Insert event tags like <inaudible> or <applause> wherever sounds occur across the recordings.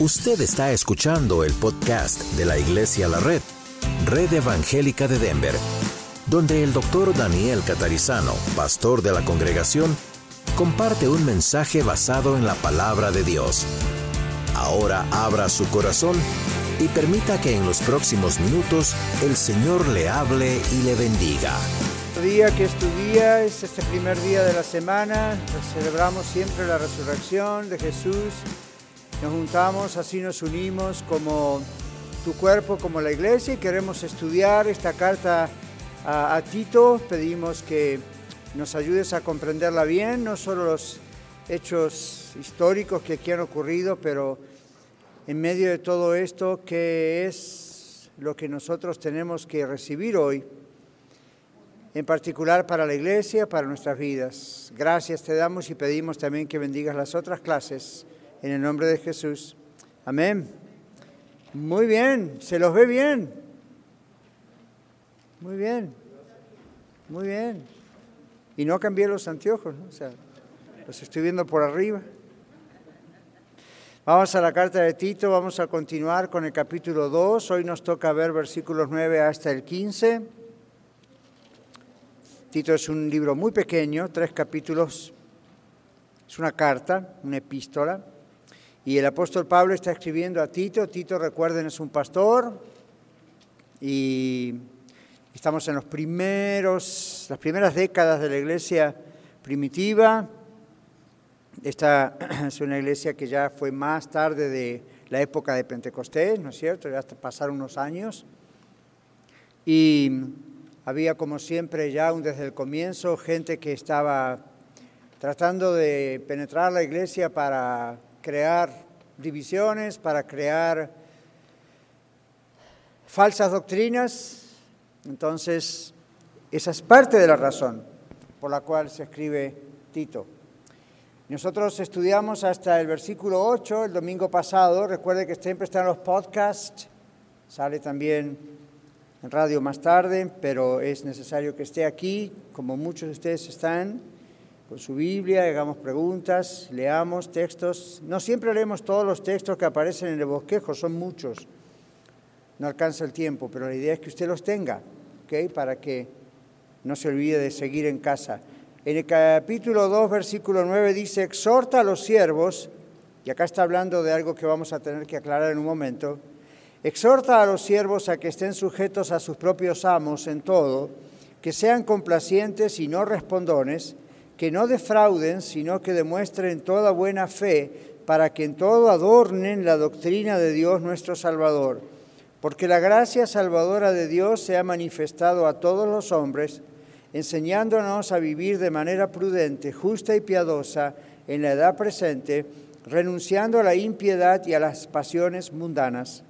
Usted está escuchando el podcast de la Iglesia La Red, Red Evangélica de Denver, donde el doctor Daniel Catarizano, pastor de la congregación, comparte un mensaje basado en la palabra de Dios. Ahora abra su corazón y permita que en los próximos minutos el Señor le hable y le bendiga. día que es es este primer día de la semana, celebramos siempre la resurrección de Jesús nos juntamos, así nos unimos como tu cuerpo, como la iglesia y queremos estudiar esta carta a, Tito. Pedimos que nos ayudes a comprenderla bien, no solo los hechos históricos que aquí han ocurrido, pero en medio de todo esto, ¿qué es lo que nosotros tenemos que recibir hoy? en particular para la iglesia, para nuestras vidas. Gracias te damos y pedimos también que bendigas las otras clases en el nombre de Jesús. Amén. Muy bien, se los ve bien. Muy bien, muy bien. Y no cambié los anteojos, ¿no? o sea, los estoy viendo por arriba. Vamos a la carta de Tito, vamos a continuar con el capítulo 2. Hoy nos toca ver versículos 9 hasta el 15. Tito es un libro muy pequeño, tres capítulos. Es una carta, una epístola. Y el apóstol Pablo está escribiendo a Tito. Tito, recuerden, es un pastor. Y estamos en los primeros, las primeras décadas de la iglesia primitiva. Esta <clears throat> es una iglesia que ya fue más tarde de la época de Pentecostés, ¿no es cierto? Ya pasaron unos años. Y había, como siempre, ya desde el comienzo gente que estaba tratando de penetrar la iglesia para crear divisiones, para crear falsas doctrinas. Entonces, esa es parte de la razón por la cual se escribe Tito. Nosotros estudiamos hasta el versículo 8 el domingo pasado. Recuerde que siempre están los podcasts. Sale también en radio más tarde, pero es necesario que esté aquí, como muchos de ustedes están con su Biblia, hagamos preguntas, leamos textos. No siempre leemos todos los textos que aparecen en el bosquejo, son muchos. No alcanza el tiempo, pero la idea es que usted los tenga, ¿ok? Para que no se olvide de seguir en casa. En el capítulo 2, versículo 9 dice, exhorta a los siervos, y acá está hablando de algo que vamos a tener que aclarar en un momento, exhorta a los siervos a que estén sujetos a sus propios amos en todo, que sean complacientes y no respondones, que no defrauden, sino que demuestren toda buena fe, para que en todo adornen la doctrina de Dios nuestro Salvador. Porque la gracia salvadora de Dios se ha manifestado a todos los hombres, enseñándonos a vivir de manera prudente, justa y piadosa en la edad presente, renunciando a la impiedad y a las pasiones mundanas,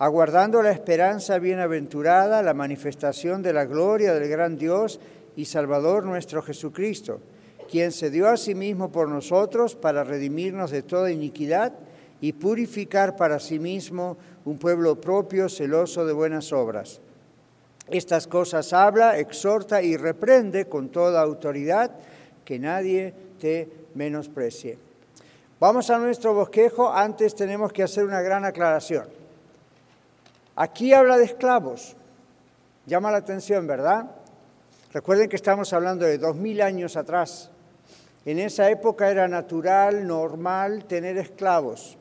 aguardando la esperanza bienaventurada, la manifestación de la gloria del gran Dios y Salvador nuestro Jesucristo quien se dio a sí mismo por nosotros para redimirnos de toda iniquidad y purificar para sí mismo un pueblo propio, celoso de buenas obras. Estas cosas habla, exhorta y reprende con toda autoridad, que nadie te menosprecie. Vamos a nuestro bosquejo, antes tenemos que hacer una gran aclaración. Aquí habla de esclavos, llama la atención, ¿verdad? Recuerden que estamos hablando de dos mil años atrás. En esa época era natural, normal tener esclavos.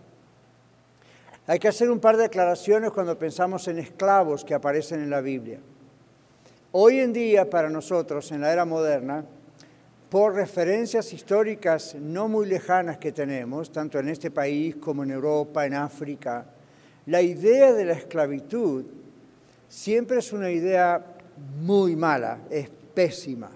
Hay que hacer un par de aclaraciones cuando pensamos en esclavos que aparecen en la Biblia. Hoy en día, para nosotros, en la era moderna, por referencias históricas no muy lejanas que tenemos, tanto en este país como en Europa, en África, la idea de la esclavitud siempre es una idea muy mala, es pésima.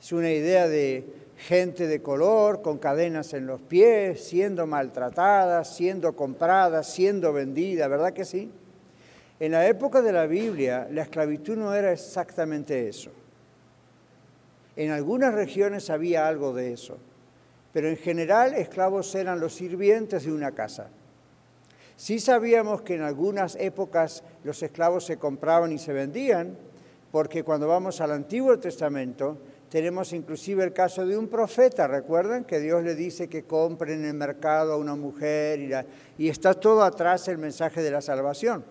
Es una idea de gente de color con cadenas en los pies, siendo maltratada, siendo comprada, siendo vendida, ¿verdad que sí? En la época de la Biblia, la esclavitud no era exactamente eso. En algunas regiones había algo de eso, pero en general esclavos eran los sirvientes de una casa. Sí sabíamos que en algunas épocas los esclavos se compraban y se vendían, porque cuando vamos al Antiguo Testamento, Tenemos inclusive el caso de un profeta, recuerdan que Dios le dice que compre en el mercado a una mujer y, y está todo atrás el mensaje de la salvación,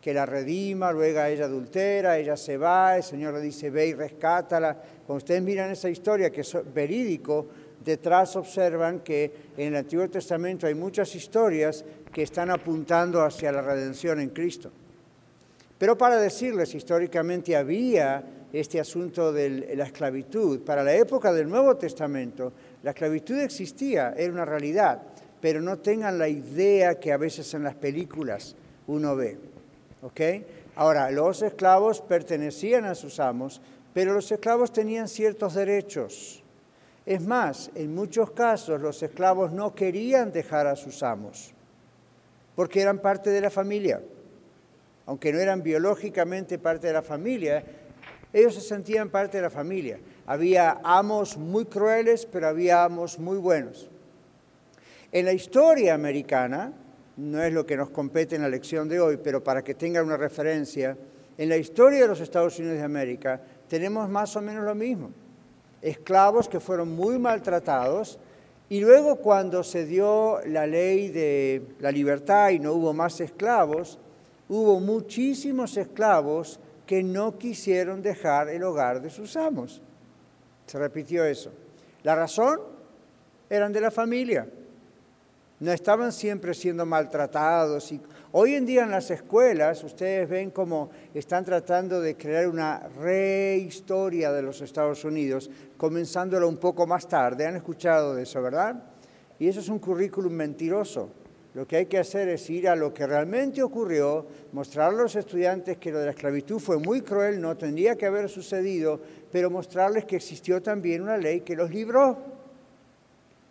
que la redima, luego ella adultera, ella se va, el Señor le dice ve y rescátala. Cuando ustedes miran esa historia que es verídico, detrás observan que en el Antiguo Testamento hay muchas historias que están apuntando hacia la redención en Cristo. Pero para decirles, históricamente había este asunto de la esclavitud. Para la época del Nuevo Testamento, la esclavitud existía, era una realidad, pero no tengan la idea que a veces en las películas uno ve. ¿ok? Ahora, los esclavos pertenecían a sus amos, pero los esclavos tenían ciertos derechos. Es más, en muchos casos los esclavos no querían dejar a sus amos, porque eran parte de la familia. Aunque no eran biológicamente parte de la familia, ellos se sentían parte de la familia. Había amos muy crueles, pero había amos muy buenos. En la historia americana, no es lo que nos compete en la lección de hoy, pero para que tengan una referencia, en la historia de los Estados Unidos de América tenemos más o menos lo mismo. Esclavos que fueron muy maltratados y luego cuando se dio la ley de la libertad y no hubo más esclavos, hubo muchísimos esclavos que no quisieron dejar el hogar de sus amos. Se repitió eso. La razón eran de la familia. No estaban siempre siendo maltratados. Y hoy en día en las escuelas ustedes ven cómo están tratando de crear una rehistoria de los Estados Unidos, comenzándolo un poco más tarde. Han escuchado de eso, ¿verdad? Y eso es un currículum mentiroso. Lo que hay que hacer es ir a lo que realmente ocurrió, mostrar a los estudiantes que lo de la esclavitud fue muy cruel, no tendría que haber sucedido, pero mostrarles que existió también una ley que los libró.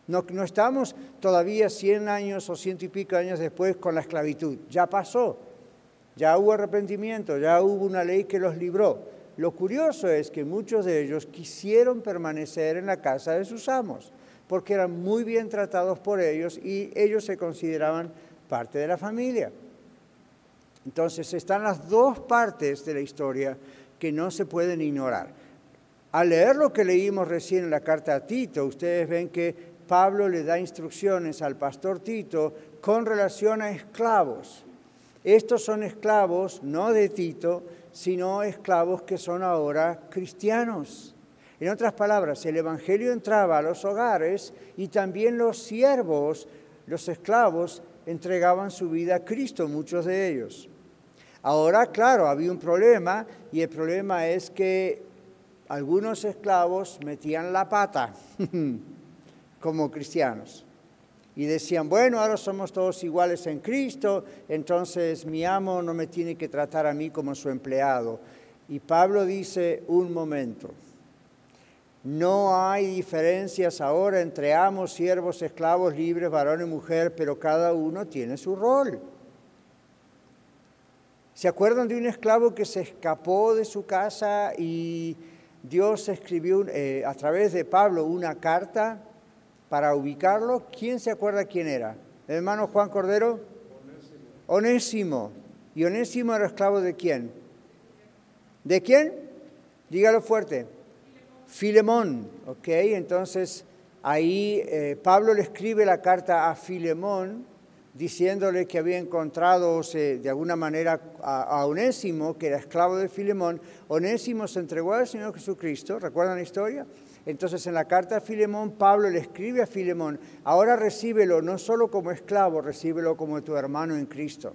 No, no estamos todavía 100 años o ciento y pico años después con la esclavitud, ya pasó, ya hubo arrepentimiento, ya hubo una ley que los libró. Lo curioso es que muchos de ellos quisieron permanecer en la casa de sus amos porque eran muy bien tratados por ellos y ellos se consideraban parte de la familia. Entonces están las dos partes de la historia que no se pueden ignorar. Al leer lo que leímos recién en la carta a Tito, ustedes ven que Pablo le da instrucciones al pastor Tito con relación a esclavos. Estos son esclavos no de Tito, sino esclavos que son ahora cristianos. En otras palabras, el Evangelio entraba a los hogares y también los siervos, los esclavos, entregaban su vida a Cristo, muchos de ellos. Ahora, claro, había un problema y el problema es que algunos esclavos metían la pata <laughs> como cristianos y decían, bueno, ahora somos todos iguales en Cristo, entonces mi amo no me tiene que tratar a mí como su empleado. Y Pablo dice, un momento, no hay diferencias ahora entre amos, siervos, esclavos, libres, varón y mujer, pero cada uno tiene su rol. ¿Se acuerdan de un esclavo que se escapó de su casa y Dios escribió eh, a través de Pablo una carta para ubicarlo? ¿Quién se acuerda quién era? ¿El hermano Juan Cordero? Onésimo. Onésimo. ¿Y Onésimo era esclavo de quién? ¿De quién? Dígalo fuerte. Filemón, ¿ok? Entonces ahí eh, Pablo le escribe la carta a Filemón diciéndole que había encontrado de alguna manera a, a, Onésimo, que era esclavo de Filemón. Onésimo se entregó al Señor Jesucristo, ¿recuerdan la historia? Entonces en la carta a Filemón, Pablo le escribe a Filemón, ahora recíbelo no solo como esclavo, recíbelo como tu hermano en Cristo.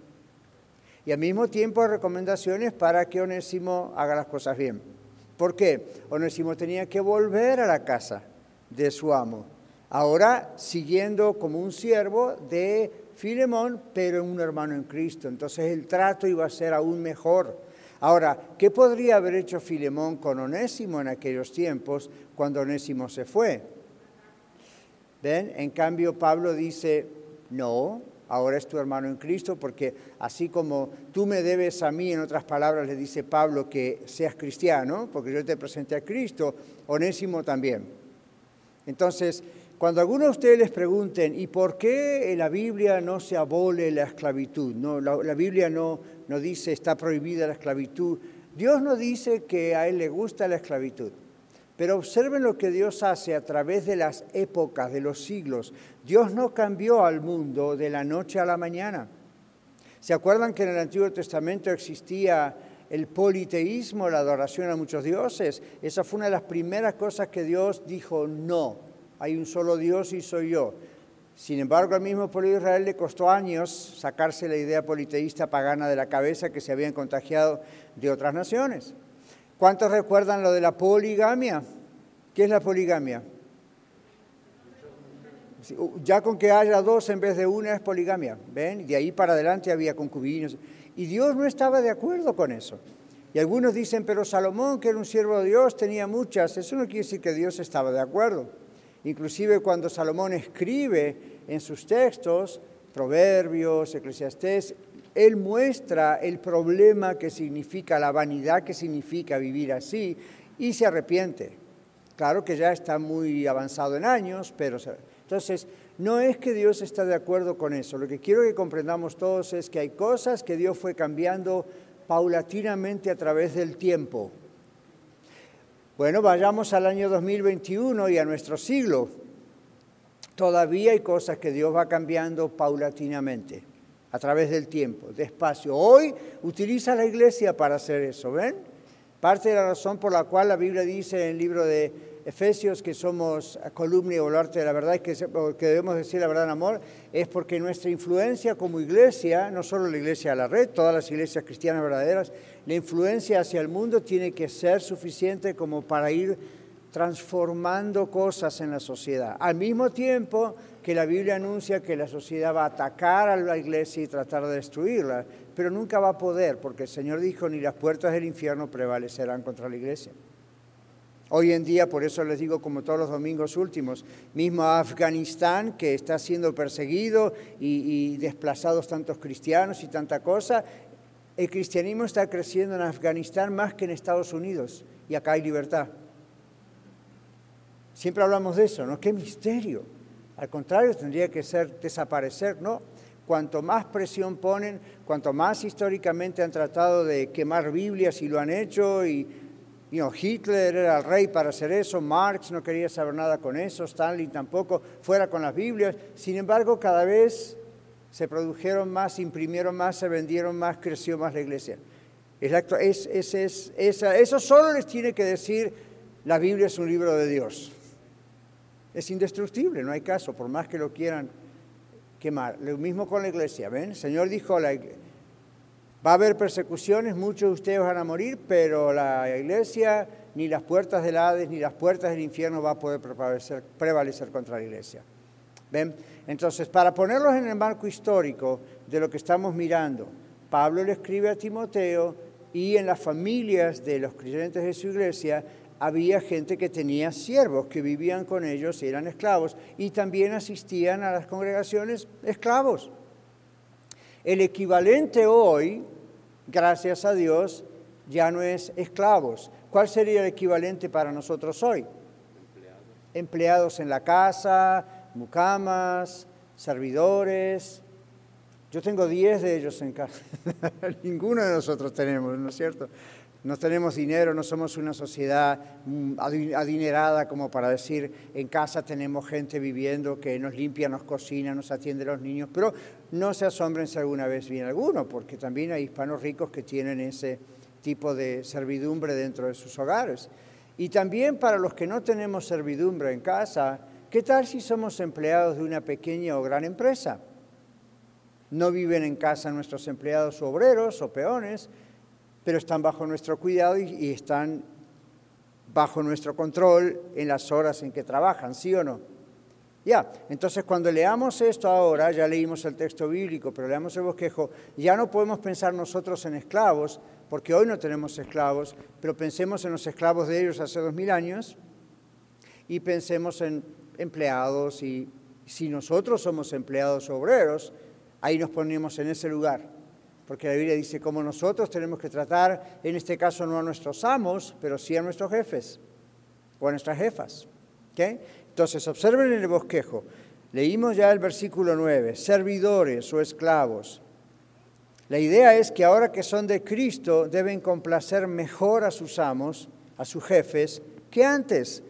Y al mismo tiempo recomendaciones para que Onésimo haga las cosas bien. ¿Por qué? Onésimo tenía que volver a la casa de su amo. Ahora siguiendo como un siervo de Filemón, pero un hermano en Cristo. Entonces el trato iba a ser aún mejor. Ahora, ¿qué podría haber hecho Filemón con Onésimo en aquellos tiempos cuando Onésimo se fue? ¿Ven? En cambio, Pablo dice, no, ahora es tu hermano en Cristo, porque así como tú me debes a mí, en otras palabras le dice Pablo que seas cristiano, porque yo te presenté a Cristo, Onésimo también. Entonces, cuando algunos de ustedes les pregunten, ¿y por qué en la Biblia no se abole la esclavitud? No, la, la Biblia no, no dice está prohibida la esclavitud. Dios no dice que a Él le gusta la esclavitud. Pero observen lo que Dios hace a través de las épocas, de los siglos. Dios no cambió al mundo de la noche a la mañana. ¿Se acuerdan que en el Antiguo Testamento existía el politeísmo, la adoración a muchos dioses? Esa fue una de las primeras cosas que Dios dijo, no, hay un solo Dios y soy yo. Sin embargo, al mismo pueblo de Israel le costó años sacarse la idea politeísta pagana de la cabeza que se habían contagiado de otras naciones. ¿Cuántos recuerdan lo de la poligamia? ¿Qué es la poligamia? Ya con que haya dos en vez de una es poligamia, ¿ven? De ahí para adelante había concubinos. Y Dios no estaba de acuerdo con eso. Y algunos dicen, pero Salomón, que era un siervo de Dios, tenía muchas. Eso no quiere decir que Dios estaba de acuerdo. Inclusive cuando Salomón escribe en sus textos, Proverbios, Eclesiastés, él muestra el problema que significa, la vanidad que significa vivir así y se arrepiente. Claro que ya está muy avanzado en años, pero entonces no es que Dios está de acuerdo con eso. Lo que quiero que comprendamos todos es que hay cosas que Dios fue cambiando paulatinamente a través del tiempo. Bueno, vayamos al año 2021 y a nuestro siglo. Todavía hay cosas que Dios va cambiando paulatinamente, a través del tiempo, despacio. Hoy utiliza la iglesia para hacer eso, ¿ven? Parte de la razón por la cual la Biblia dice en el libro de Efesios que somos columna y baluarte de la verdad que, que debemos decir la verdad en amor, es porque nuestra influencia como iglesia, no solo la iglesia de la red, todas las iglesias cristianas verdaderas, la influencia hacia el mundo tiene que ser suficiente como para ir transformando cosas en la sociedad. Al mismo tiempo que la Biblia anuncia que la sociedad va a atacar a la iglesia y tratar de destruirla, pero nunca va a poder, porque el Señor dijo, ni las puertas del infierno prevalecerán contra la iglesia. Hoy en día, por eso les digo como todos los domingos últimos, mismo Afganistán, que está siendo perseguido y, y desplazados tantos cristianos y tanta cosa, el cristianismo está creciendo en Afganistán más que en Estados Unidos y acá hay libertad. Siempre hablamos de eso, ¿no? ¡Qué misterio! Al contrario, tendría que ser desaparecer, ¿no? Cuanto más presión ponen, cuanto más históricamente han tratado de quemar Biblias y lo han hecho, y Hitler era el rey para hacer eso, Marx no quería saber nada con eso, Stanley tampoco, fuera con las Biblias. Sin embargo, cada vez se produjeron más, imprimieron más, se vendieron más, creció más la iglesia. Es, es, eso solo les tiene que decir, la Biblia es un libro de Dios. Es indestructible, no hay caso, por más que lo quieran quemar. Lo mismo con la iglesia, ¿ven? El Señor dijo, la, va a haber persecuciones, muchos de ustedes van a morir, pero la iglesia, ni las puertas del Hades, ni las puertas del infierno va a poder prevalecer, prevalecer contra la iglesia. ¿Ven? Entonces, para ponerlos en el marco histórico de lo que estamos mirando, Pablo le escribe a Timoteo y en las familias de los creyentes de su iglesia había gente que tenía siervos, que vivían con ellos y eran esclavos, y también asistían a las congregaciones esclavos. El equivalente hoy, gracias a Dios, ya no es esclavos. ¿Cuál sería el equivalente para nosotros hoy? Empleados, Empleados en la casa, mucamas, servidores. Yo tengo 10 de ellos en casa. <laughs> Ninguno de nosotros tenemos, ¿no es cierto? No tenemos dinero, no somos una sociedad mm, adinerada como para decir en casa tenemos gente viviendo que nos limpia, nos cocina, nos atiende a los niños, pero no se asombren si alguna vez viene alguno, porque también hay hispanos ricos que tienen ese tipo de servidumbre dentro de sus hogares. Y también para los que no tenemos servidumbre en casa, ¿Qué tal si somos empleados de una pequeña o gran empresa? No viven en casa nuestros empleados obreros o peones, pero están bajo nuestro cuidado y, están bajo nuestro control en las horas en que trabajan, ¿sí o no? Ya, entonces cuando leamos esto ahora, ya leímos el texto bíblico, pero leamos el bosquejo, ya no podemos pensar nosotros en esclavos, porque hoy no tenemos esclavos, pero pensemos en los esclavos de ellos hace dos mil años y pensemos en empleados y si nosotros somos empleados obreros, ahí nos ponemos en ese lugar. Porque la Biblia dice como nosotros tenemos que tratar, en este caso no a nuestros amos, pero sí a nuestros jefes o a nuestras jefas. Entonces, observen en el bosquejo. Leímos ya el versículo 9, servidores o esclavos. La idea es que ahora que son de Cristo deben complacer mejor a sus amos, a sus jefes, que antes.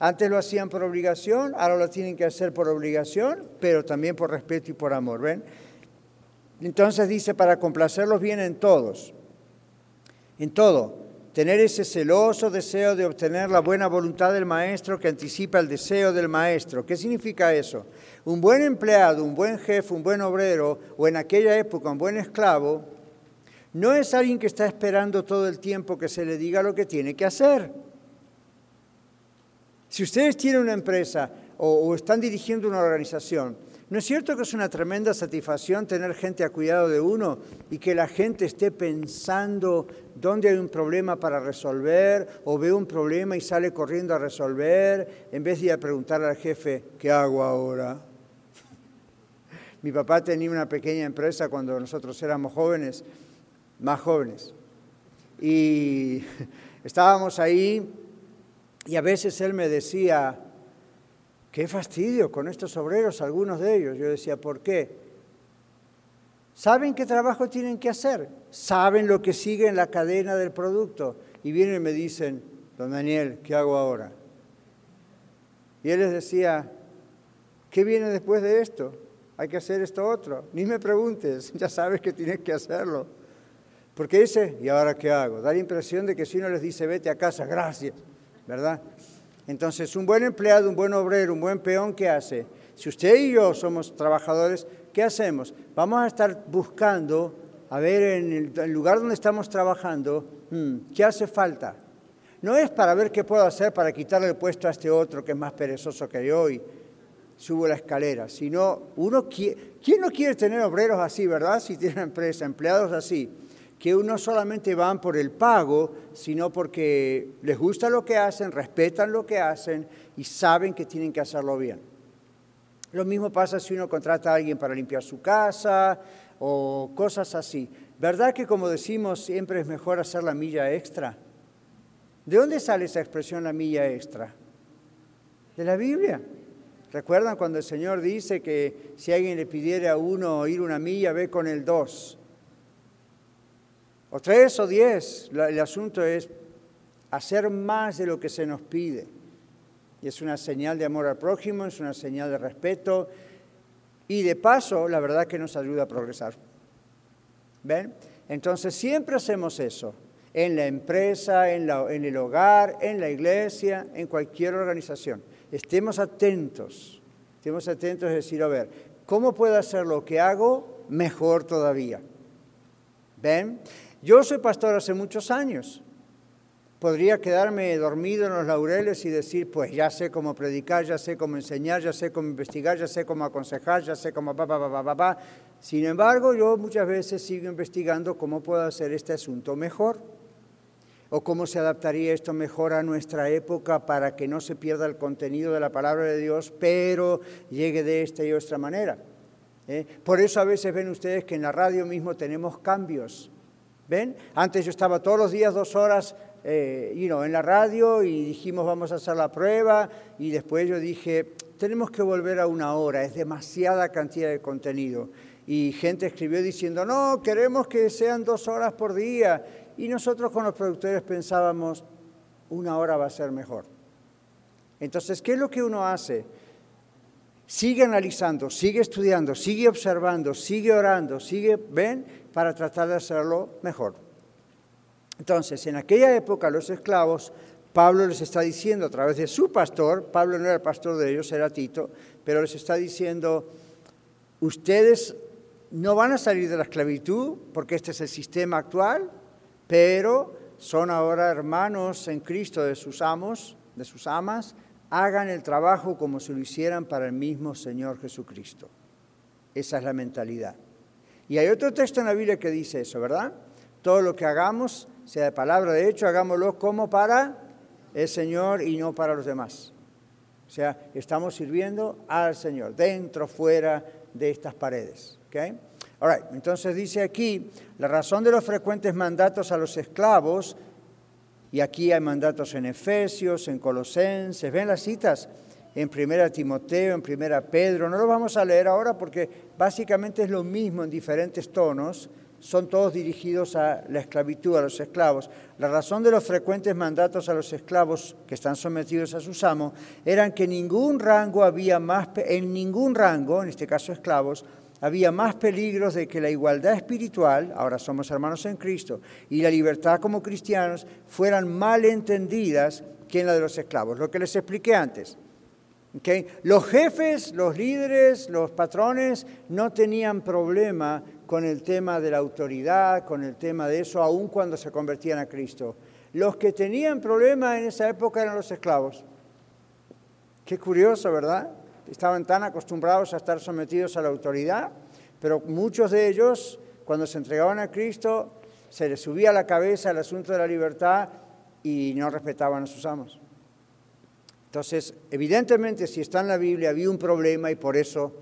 Antes lo hacían por obligación, ahora lo tienen que hacer por obligación, pero también por respeto y por amor, ¿ven? Entonces dice, para complacerlos bien en todos, en todo, tener ese celoso deseo de obtener la buena voluntad del maestro que anticipa el deseo del maestro. ¿Qué significa eso? Un buen empleado, un buen jefe, un buen obrero, o en aquella época un buen esclavo, no es alguien que está esperando todo el tiempo que se le diga lo que tiene que hacer. Si ustedes tienen una empresa o, están dirigiendo una organización, ¿no es cierto que es una tremenda satisfacción tener gente a cuidado de uno y que la gente esté pensando dónde hay un problema para resolver o ve un problema y sale corriendo a resolver en vez de a preguntarle al jefe, ¿qué hago ahora? Mi papá tenía una pequeña empresa cuando nosotros éramos jóvenes, más jóvenes, y <laughs> estábamos ahí y a veces él me decía, qué fastidio con estos obreros, algunos de ellos. Yo decía, ¿por qué? Saben qué trabajo tienen que hacer, saben lo que sigue en la cadena del producto. Y vienen y me dicen, don Daniel, ¿qué hago ahora? Y él les decía, ¿qué viene después de esto? Hay que hacer esto otro. Ni me preguntes, <laughs> ya sabes que tienes que hacerlo. Porque ese, ¿y ahora qué hago? Da la impresión de que si uno les dice, vete a casa, gracias. ¿verdad? Entonces, un buen empleado, un buen obrero, un buen peón, ¿qué hace? Si usted y yo somos trabajadores, ¿qué hacemos? Vamos a estar buscando, a ver, en el, lugar donde estamos trabajando, hmm, ¿qué hace falta? No es para ver qué puedo hacer para quitarle el puesto a este otro que es más perezoso que yo y subo la escalera, sino uno, ¿quién no quiere tener obreros así, verdad? Si tiene una empresa, empleados así que no solamente van por el pago, sino porque les gusta lo que hacen, respetan lo que hacen y saben que tienen que hacerlo bien. Lo mismo pasa si uno contrata a alguien para limpiar su casa o cosas así. ¿Verdad que como decimos siempre es mejor hacer la milla extra? ¿De dónde sale esa expresión la milla extra? De la Biblia. ¿Recuerdan cuando el Señor dice que si alguien le pidiera a uno ir una milla, ve con el dos? O tres o diez. El asunto es hacer más de lo que se nos pide. Y es una señal de amor al prójimo, es una señal de respeto y de paso, la verdad que nos ayuda a progresar. ¿Ven? Entonces siempre hacemos eso, en la empresa, en, el hogar, en la iglesia, en cualquier organización. Estemos atentos, estemos atentos a decir, a ver, ¿cómo puedo hacer lo que hago mejor todavía? ¿Ven? Yo soy pastor hace muchos años. Podría quedarme dormido en los laureles y decir, pues ya sé cómo predicar, ya sé cómo enseñar, ya sé cómo investigar, ya sé cómo aconsejar, ya sé cómo pa, pa, pa. Sin embargo, yo muchas veces sigo investigando cómo puedo hacer este asunto mejor o cómo se adaptaría esto mejor a nuestra época para que no se pierda el contenido de la palabra de Dios, pero llegue de esta y otra manera. ¿eh? Por eso a veces ven ustedes que en la radio mismo tenemos cambios. ¿Ven? Antes yo estaba todos los días dos horas eh, en la radio y dijimos vamos a hacer la prueba y después yo dije tenemos que volver a una hora, es demasiada cantidad de contenido. Y gente escribió diciendo, no, queremos que sean dos horas por día. Y nosotros con los productores pensábamos, una hora va a ser mejor. Entonces, ¿qué es lo que uno hace? Sigue analizando, sigue estudiando, sigue observando, sigue orando, sigue, ¿ven? Para tratar de hacerlo mejor. Entonces, en aquella época los esclavos, Pablo les está diciendo a través de su pastor, Pablo no era el pastor de ellos, era Tito, pero les está diciendo, ustedes no van a salir de la esclavitud, porque este es el sistema actual, pero son ahora hermanos en Cristo de sus amos, de sus amas, hagan el trabajo como si lo hicieran para el mismo Señor Jesucristo. Esa es la mentalidad. Y hay otro texto en la Biblia que dice eso, ¿verdad? Todo lo que hagamos, sea de palabra de hecho, hagámoslo como para el Señor y no para los demás. O sea, estamos sirviendo al Señor, dentro, fuera de estas paredes. ¿okay? All Entonces dice aquí, la razón de los frecuentes mandatos a los esclavos, y aquí hay mandatos en Efesios, en Colosenses, ¿ven las citas? En Primera Timoteo, en Primera Pedro. No lo vamos a leer ahora porque básicamente es lo mismo en diferentes tonos, son todos dirigidos a la esclavitud, a los esclavos. La razón de los frecuentes mandatos a los esclavos que están sometidos a sus amos eran que ningún rango había más, en ningún rango, en este caso esclavos, había más peligros de que la igualdad espiritual, ahora somos hermanos en Cristo, y la libertad como cristianos fueran mal entendidas que en la de los esclavos. Lo que les expliqué antes. Los jefes, los líderes, los patrones no tenían problema con el tema de la autoridad, con el tema de eso, aun cuando se convertían a Cristo. Los que tenían problema en esa época eran los esclavos. Qué curioso, ¿verdad? Estaban tan acostumbrados a estar sometidos a la autoridad, pero muchos de ellos, cuando se entregaban a Cristo, se les subía a la cabeza el asunto de la libertad y no respetaban a sus amos. Entonces, evidentemente, si está en la Biblia, había un problema y por eso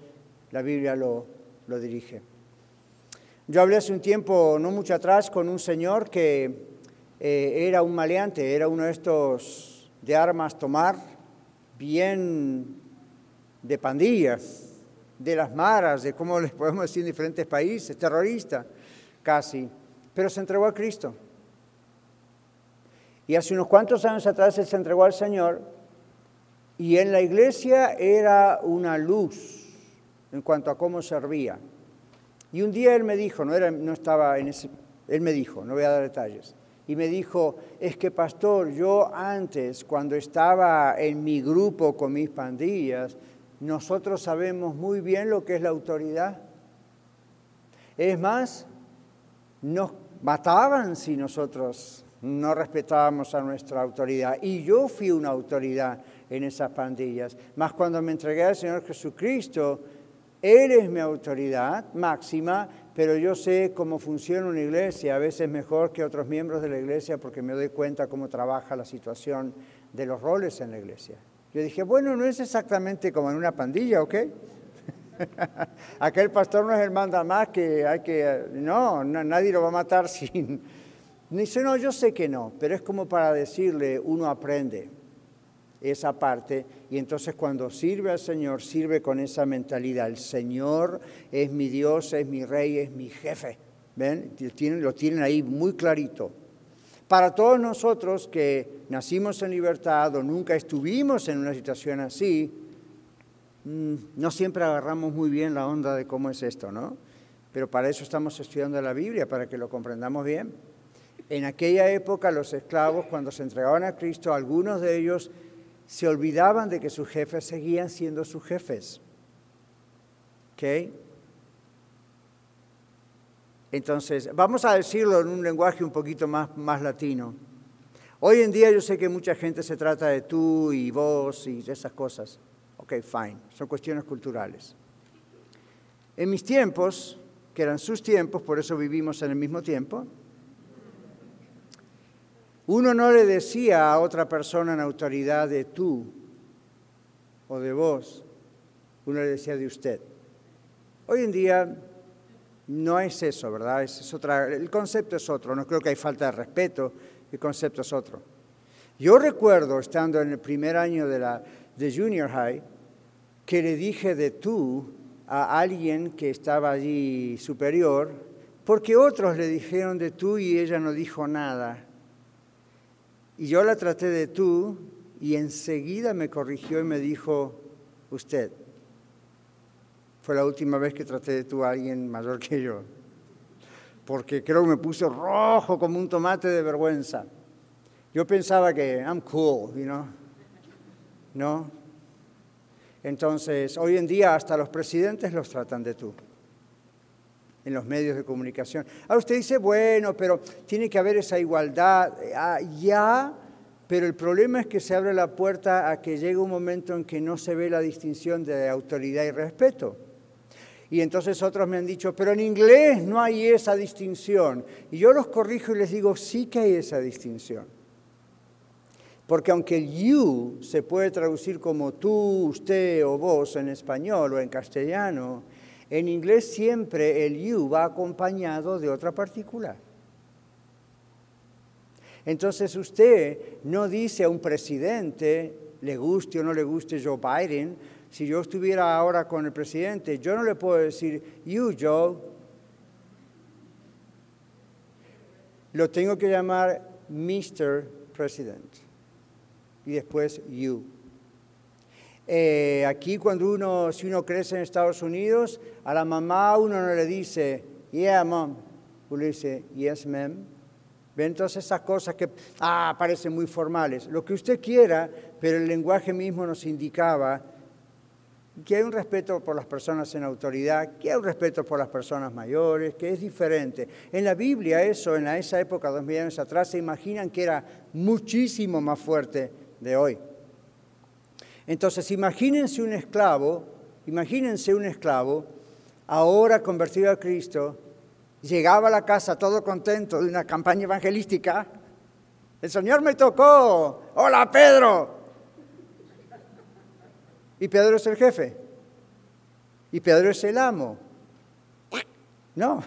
la Biblia lo, dirige. Yo hablé hace un tiempo, no mucho atrás, con un señor que eh, era un maleante, era uno de estos de armas tomar, bien de pandillas, de las maras, de cómo les podemos decir en diferentes países, terrorista casi, pero se entregó a Cristo. Y hace unos cuantos años atrás se entregó al Señor y en la iglesia era una luz en cuanto a cómo servía. Y un día él me dijo, no, era, no estaba en ese, él me dijo, no voy a dar detalles, y me dijo, es que pastor, yo antes, cuando estaba en mi grupo con mis pandillas, nosotros sabemos muy bien lo que es la autoridad. Es más, nos mataban si nosotros no respetábamos a nuestra autoridad. Y yo fui una autoridad en esas pandillas. Más cuando me entregué al Señor Jesucristo, Él es mi autoridad máxima, pero yo sé cómo funciona una iglesia, a veces mejor que otros miembros de la iglesia porque me doy cuenta cómo trabaja la situación de los roles en la iglesia. Yo dije, bueno, no es exactamente como en una pandilla, ¿ok? <laughs> Aquel pastor no es el manda más que hay que... No, nadie lo va a matar <laughs> sin... Dice, no, yo sé que no, pero es como para decirle, uno aprende esa parte y entonces cuando sirve al Señor, sirve con esa mentalidad. El Señor es mi Dios, es mi Rey, es mi jefe. ¿Ven? Lo tienen ahí muy clarito. Para todos nosotros que nacimos en libertad o nunca estuvimos en una situación así, mm, no siempre agarramos muy bien la onda de cómo es esto, ¿no? Pero para eso estamos estudiando la Biblia, para que lo comprendamos bien. En aquella época los esclavos, cuando se entregaban a Cristo, algunos de ellos se olvidaban de que sus jefes seguían siendo sus jefes. ¿Ok? Entonces, vamos a decirlo en un lenguaje un poquito más, más latino. Hoy en día yo sé que mucha gente se trata de tú y vos y esas cosas. Ok, fine, son cuestiones culturales. En mis tiempos, que eran sus tiempos, por eso vivimos en el mismo tiempo, uno no le decía a otra persona en autoridad de tú o de vos, uno le decía de usted. Hoy en día no es eso, ¿verdad? Es, otra, el concepto es otro, no creo que hay falta de respeto, el concepto es otro. Yo recuerdo, estando en el primer año de, la, de Junior High, que le dije de tú a alguien que estaba allí superior, porque otros le dijeron de tú y ella no dijo nada. Y yo la traté de tú y enseguida me corrigió y me dijo, usted. Fue la última vez que traté de tú a alguien mayor que yo. Porque creo que me puse rojo como un tomate de vergüenza. Yo pensaba que I'm cool, you know. ¿No? Entonces, hoy en día hasta los presidentes los tratan de tú en los medios de comunicación. Ahora usted dice, bueno, pero tiene que haber esa igualdad. Ah, ya, pero el problema es que se abre la puerta a que llegue un momento en que no se ve la distinción de autoridad y respeto. Y entonces otros me han dicho, pero en inglés no hay esa distinción. Y yo los corrijo y les digo, sí que hay esa distinción. Porque aunque el you se puede traducir como tú, usted o vos en español o en castellano, en inglés siempre el you va acompañado de otra particular. Entonces usted no dice a un presidente, le guste o no le guste Joe Biden, si yo estuviera ahora con el presidente, yo no le puedo decir, you Joe, lo tengo que llamar Mr. President. Y después you. Eh, aquí cuando uno, si uno crece en Estados Unidos, a la mamá uno no le dice, yeah, mom. Uno le dice, yes, ma'am. ¿Ven? Entonces esas cosas que ah, parecen muy formales. Lo que usted quiera, pero el lenguaje mismo nos indicaba que hay un respeto por las personas en autoridad, que hay un respeto por las personas mayores, que es diferente. En la Biblia eso, en esa época, dos mil años atrás, se imaginan que era muchísimo más fuerte de hoy. Entonces, imagínense un esclavo, imagínense un esclavo, ahora convertido a Cristo, llegaba a la casa todo contento de una campaña evangelística. El Señor me tocó. Hola, Pedro. Y Pedro es el jefe. Y Pedro es el amo. No.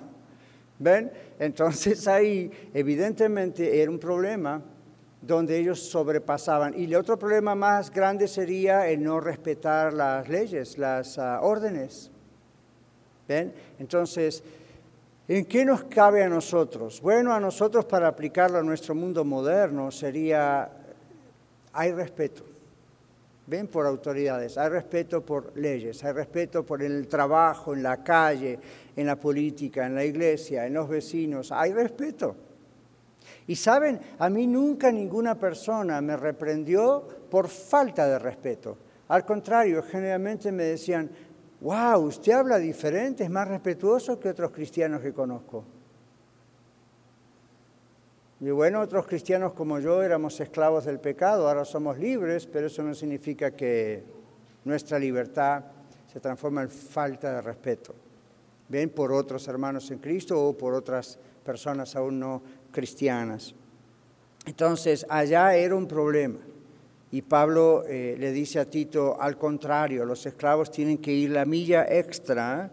¿Ven? Entonces ahí evidentemente era un problema donde ellos sobrepasaban. Y el otro problema más grande sería el no respetar las leyes, las ah, órdenes. ¿Ven? Entonces, ¿en qué nos cabe a nosotros? Bueno, a nosotros para aplicarlo a nuestro mundo moderno sería, hay respeto. Ven por autoridades, hay respeto por leyes, hay respeto por el trabajo, en la calle, en la política, en la iglesia, en los vecinos, hay respeto. Y saben, a mí nunca ninguna persona me reprendió por falta de respeto. Al contrario, generalmente me decían, wow, usted habla diferente, es más respetuoso que otros cristianos que conozco. Y bueno, otros cristianos como yo éramos esclavos del pecado, ahora somos libres, pero eso no significa que nuestra libertad se transforma en falta de respeto. Ven por otros hermanos en Cristo o por otras personas aún no cristianas. Entonces, allá era un problema. Y Pablo eh, le dice a Tito, al contrario, los esclavos tienen que ir la milla extra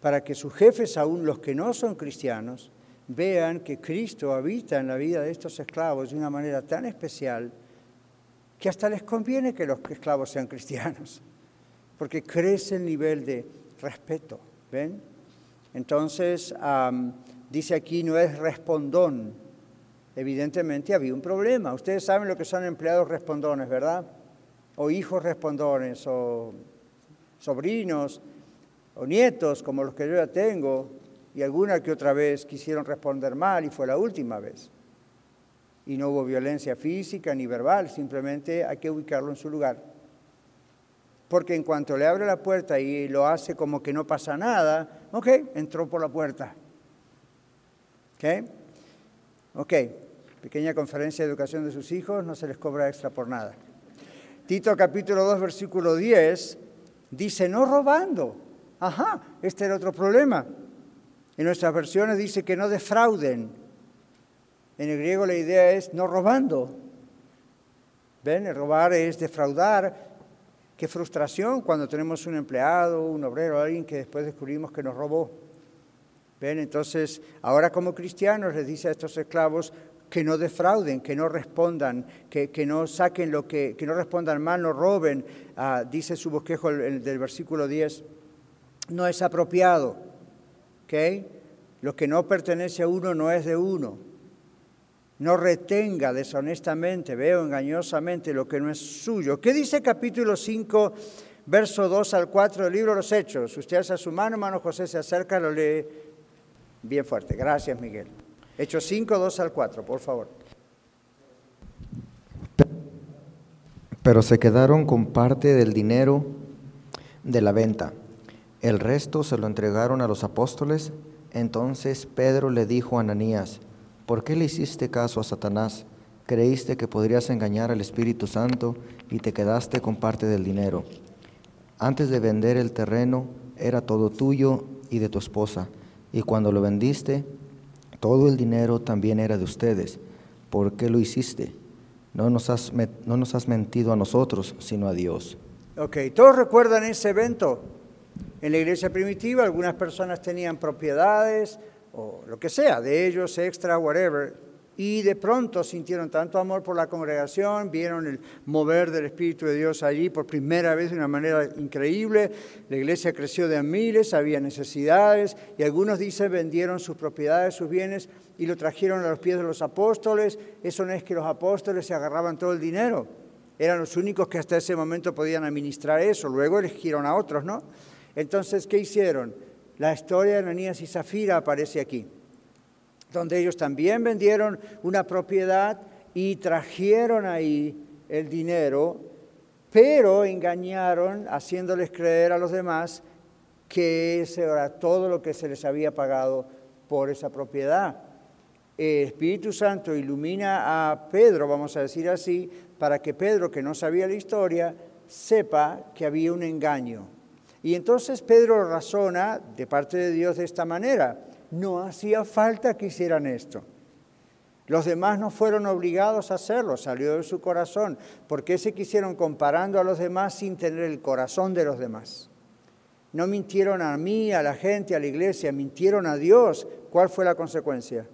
para que sus jefes, aún los que no son cristianos, vean que Cristo habita en la vida de estos esclavos de una manera tan especial que hasta les conviene que los esclavos sean cristianos, porque crece el nivel de respeto, ¿ven? Entonces, dice aquí, no es respondón. Evidentemente había un problema. Ustedes saben lo que son empleados respondones, ¿verdad? O hijos respondones, o sobrinos, o nietos, como los que yo ya tengo, y alguna que otra vez quisieron responder mal y fue la última vez. Y no hubo violencia física ni verbal, simplemente hay que ubicarlo en su lugar. Porque en cuanto le abre la puerta y lo hace como que no pasa nada, ok, entró por la puerta. ¿Ok? Ok, pequeña conferencia de educación de sus hijos, no se les cobra extra por nada. Tito capítulo 2, versículo 10, dice, no robando. Ajá, este era otro problema. En nuestras versiones dice que no defrauden. En el griego la idea es no robando. ¿Ven? El robar es defraudar. Qué frustración cuando tenemos un empleado, un obrero, alguien que después descubrimos que nos robó. ¿Ven? Entonces, ahora como cristianos les dice a estos esclavos que no defrauden, que no respondan, que, no saquen lo que, que no respondan mal, no roben. Ah, dice su bosquejo del versículo 10, no es apropiado lo que no pertenece a uno no es de uno. No retenga deshonestamente, veo engañosamente lo que no es suyo. ¿Qué dice capítulo 5, verso 2 al 4 del libro de los Hechos? Usted hace su mano, hermano José se acerca, lo lee bien fuerte. Gracias, Miguel. Hechos 5, 2 al 4, por favor. Pero se quedaron con parte del dinero de la venta el resto se lo entregaron a los apóstoles. Entonces Pedro le dijo a Ananías, ¿por qué le hiciste caso a Satanás? Creíste que podrías engañar al Espíritu Santo y te quedaste con parte del dinero. Antes de vender el terreno era todo tuyo y de tu esposa, y cuando lo vendiste, todo el dinero también era de ustedes. ¿Por qué lo hiciste? No nos has, no nos has mentido a nosotros, sino a Dios. Ok, ¿todos recuerdan ese evento? En la iglesia primitiva algunas personas tenían propiedades o lo que sea, de ellos, extra, whatever, y de pronto sintieron tanto amor por la congregación, vieron el mover del Espíritu de Dios allí por primera vez de una manera increíble. La iglesia creció de a miles, había necesidades y algunos dicen vendieron sus propiedades, sus bienes y lo trajeron a los pies de los apóstoles. Eso no es que los apóstoles se agarraban todo el dinero, eran los únicos que hasta ese momento podían administrar eso, luego eligieron a otros, ¿no? Entonces, ¿qué hicieron? La historia de Ananías y Zafira aparece aquí donde ellos también vendieron una propiedad y trajeron ahí el dinero, pero engañaron haciéndoles creer a los demás que ese era todo lo que se les había pagado por esa propiedad. El Espíritu Santo ilumina a Pedro, vamos a decir así, para que Pedro, que no sabía la historia, sepa que había un engaño. Y entonces Pedro razona de parte de Dios de esta manera. No hacía falta que hicieran esto. Los demás no fueron obligados a hacerlo, salió de su corazón. ¿Por qué se quisieron comparando a los demás sin tener el corazón de los demás? No mintieron a mí, a la gente, a la iglesia, mintieron a Dios. ¿Cuál fue la consecuencia?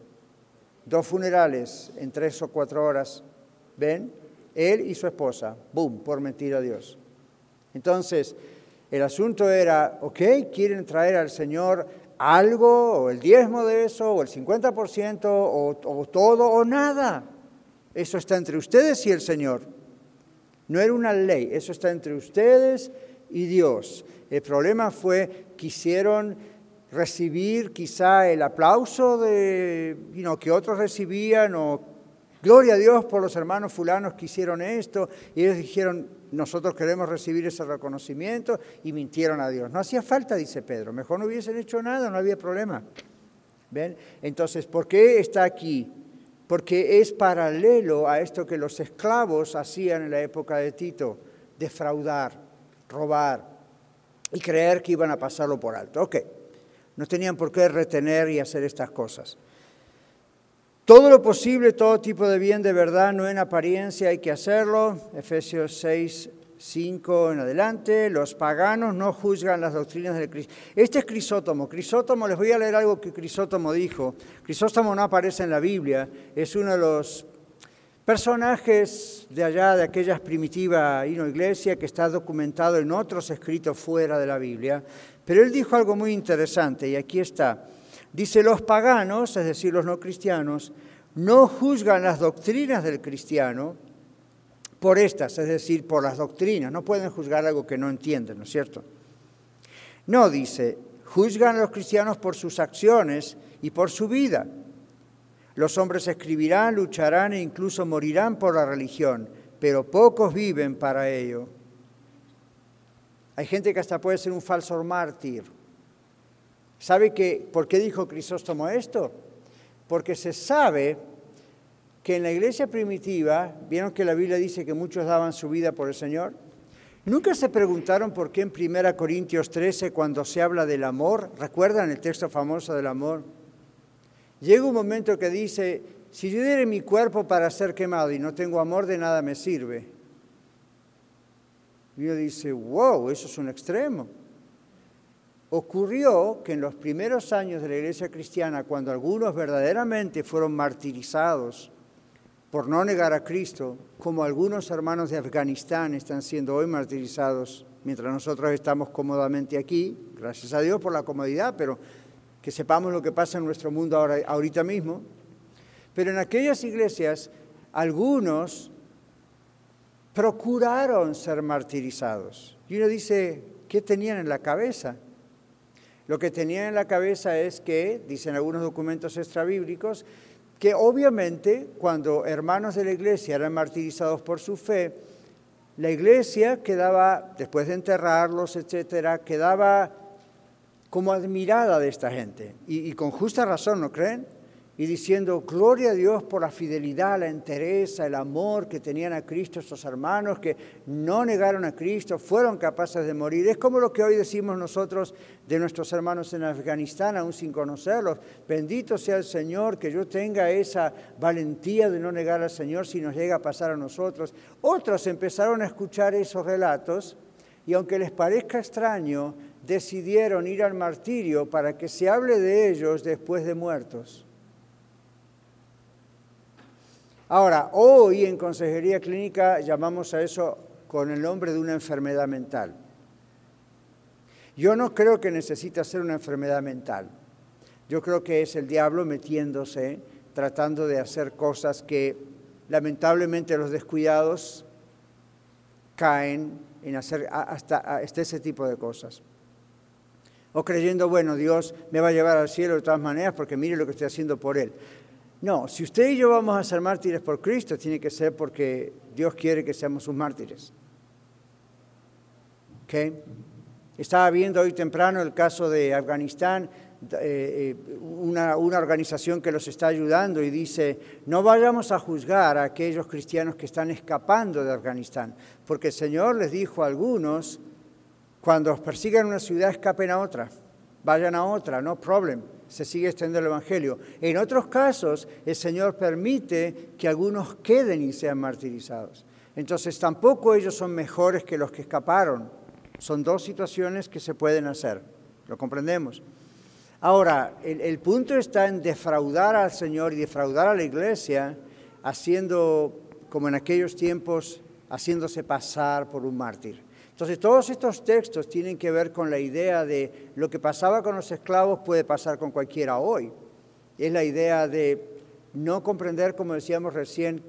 Dos funerales en tres o cuatro horas. ¿Ven? Él y su esposa. ¡Bum! Por mentir a Dios. Entonces, el asunto era, ok, quieren traer al Señor algo, o el diezmo de eso, o el 50%, o, o todo, o nada. Eso está entre ustedes y el Señor. No era una ley, eso está entre ustedes y Dios. El problema fue, quisieron recibir quizá el aplauso de, que otros recibían, o gloria a Dios por los hermanos fulanos que hicieron esto, y ellos dijeron, nosotros queremos recibir ese reconocimiento y mintieron a Dios. No hacía falta, dice Pedro, mejor no hubiesen hecho nada, no había problema. ¿Ven? Entonces, ¿por qué está aquí? Porque es paralelo a esto que los esclavos hacían en la época de Tito, defraudar, robar y creer que iban a pasarlo por alto. Ok, no tenían por qué retener y hacer estas cosas. Todo lo posible, todo tipo de bien de verdad, no en apariencia, hay que hacerlo. Efesios 6, 5 en adelante. Los paganos no juzgan las doctrinas del Cristo. Este es Crisótomo. Crisótomo, les voy a leer algo que Crisótomo dijo. Crisótomo no aparece en la Biblia, es uno de los personajes de allá, de aquella primitiva iglesia que está documentado en otros escritos fuera de la Biblia. Pero él dijo algo muy interesante y aquí está. Dice, los paganos, es decir, los no cristianos, no juzgan las doctrinas del cristiano por estas, es decir, por las doctrinas. No pueden juzgar algo que no entienden, ¿no es cierto? No, dice, juzgan a los cristianos por sus acciones y por su vida. Los hombres escribirán, lucharán e incluso morirán por la religión, pero pocos viven para ello. Hay gente que hasta puede ser un falso mártir, ¿Sabe que, por qué dijo Crisóstomo esto? Porque se sabe que en la iglesia primitiva, vieron que la Biblia dice que muchos daban su vida por el Señor. ¿Nunca se preguntaron por qué en 1 Corintios 13, cuando se habla del amor, recuerdan el texto famoso del amor? Llega un momento que dice, si yo diere mi cuerpo para ser quemado y no tengo amor, de nada me sirve. Y dice, wow, eso es un extremo. Ocurrió que en los primeros años de la iglesia cristiana, cuando algunos verdaderamente fueron martirizados por no negar a Cristo, como algunos hermanos de Afganistán están siendo hoy martirizados, mientras nosotros estamos cómodamente aquí, gracias a Dios por la comodidad, pero que sepamos lo que pasa en nuestro mundo ahora, ahorita mismo. Pero en aquellas iglesias, algunos procuraron ser martirizados. Y uno dice, ¿qué tenían en la cabeza? Lo que tenían en la cabeza es que, dicen algunos documentos extrabíblicos, que obviamente cuando hermanos de la iglesia eran martirizados por su fe, la iglesia quedaba, después de enterrarlos, etcétera, quedaba como admirada de esta gente. Y, y con justa razón, ¿no creen? Y diciendo, gloria a Dios por la fidelidad, la entereza, el amor que tenían a Cristo estos hermanos, que no negaron a Cristo, fueron capaces de morir. Es como lo que hoy decimos nosotros de nuestros hermanos en Afganistán, aún sin conocerlos. Bendito sea el Señor, que yo tenga esa valentía de no negar al Señor si nos llega a pasar a nosotros. Otros empezaron a escuchar esos relatos y aunque les parezca extraño, decidieron ir al martirio para que se hable de ellos después de muertos. Ahora, hoy en consejería clínica llamamos a eso con el nombre de una enfermedad mental. Yo no creo que necesita ser una enfermedad mental. Yo creo que es el diablo metiéndose, tratando de hacer cosas que lamentablemente los descuidados caen en hacer hasta, hasta ese tipo de cosas. O creyendo, bueno, Dios me va a llevar al cielo de todas maneras porque mire lo que estoy haciendo por Él. No, si usted y yo vamos a ser mártires por Cristo, tiene que ser porque Dios quiere que seamos sus mártires. ¿Okay? Estaba viendo hoy temprano el caso de Afganistán, eh, eh, una, una, organización que los está ayudando y dice, no vayamos a juzgar a aquellos cristianos que están escapando de Afganistán, porque el Señor les dijo a algunos, cuando os persigan una ciudad, escapen a otra, vayan a otra, no problem, se sigue extendiendo el Evangelio. En otros casos, el Señor permite que algunos queden y sean martirizados. Entonces tampoco ellos son mejores que los que escaparon. Son dos situaciones que se pueden hacer. ¿Lo comprendemos? Ahora, el, punto está en defraudar al Señor y defraudar a la iglesia, haciendo, como en aquellos tiempos, haciéndose pasar por un mártir. Entonces, todos estos textos tienen que ver con la idea de lo que pasaba con los esclavos puede pasar con cualquiera hoy. Es la idea de no comprender, como decíamos recién,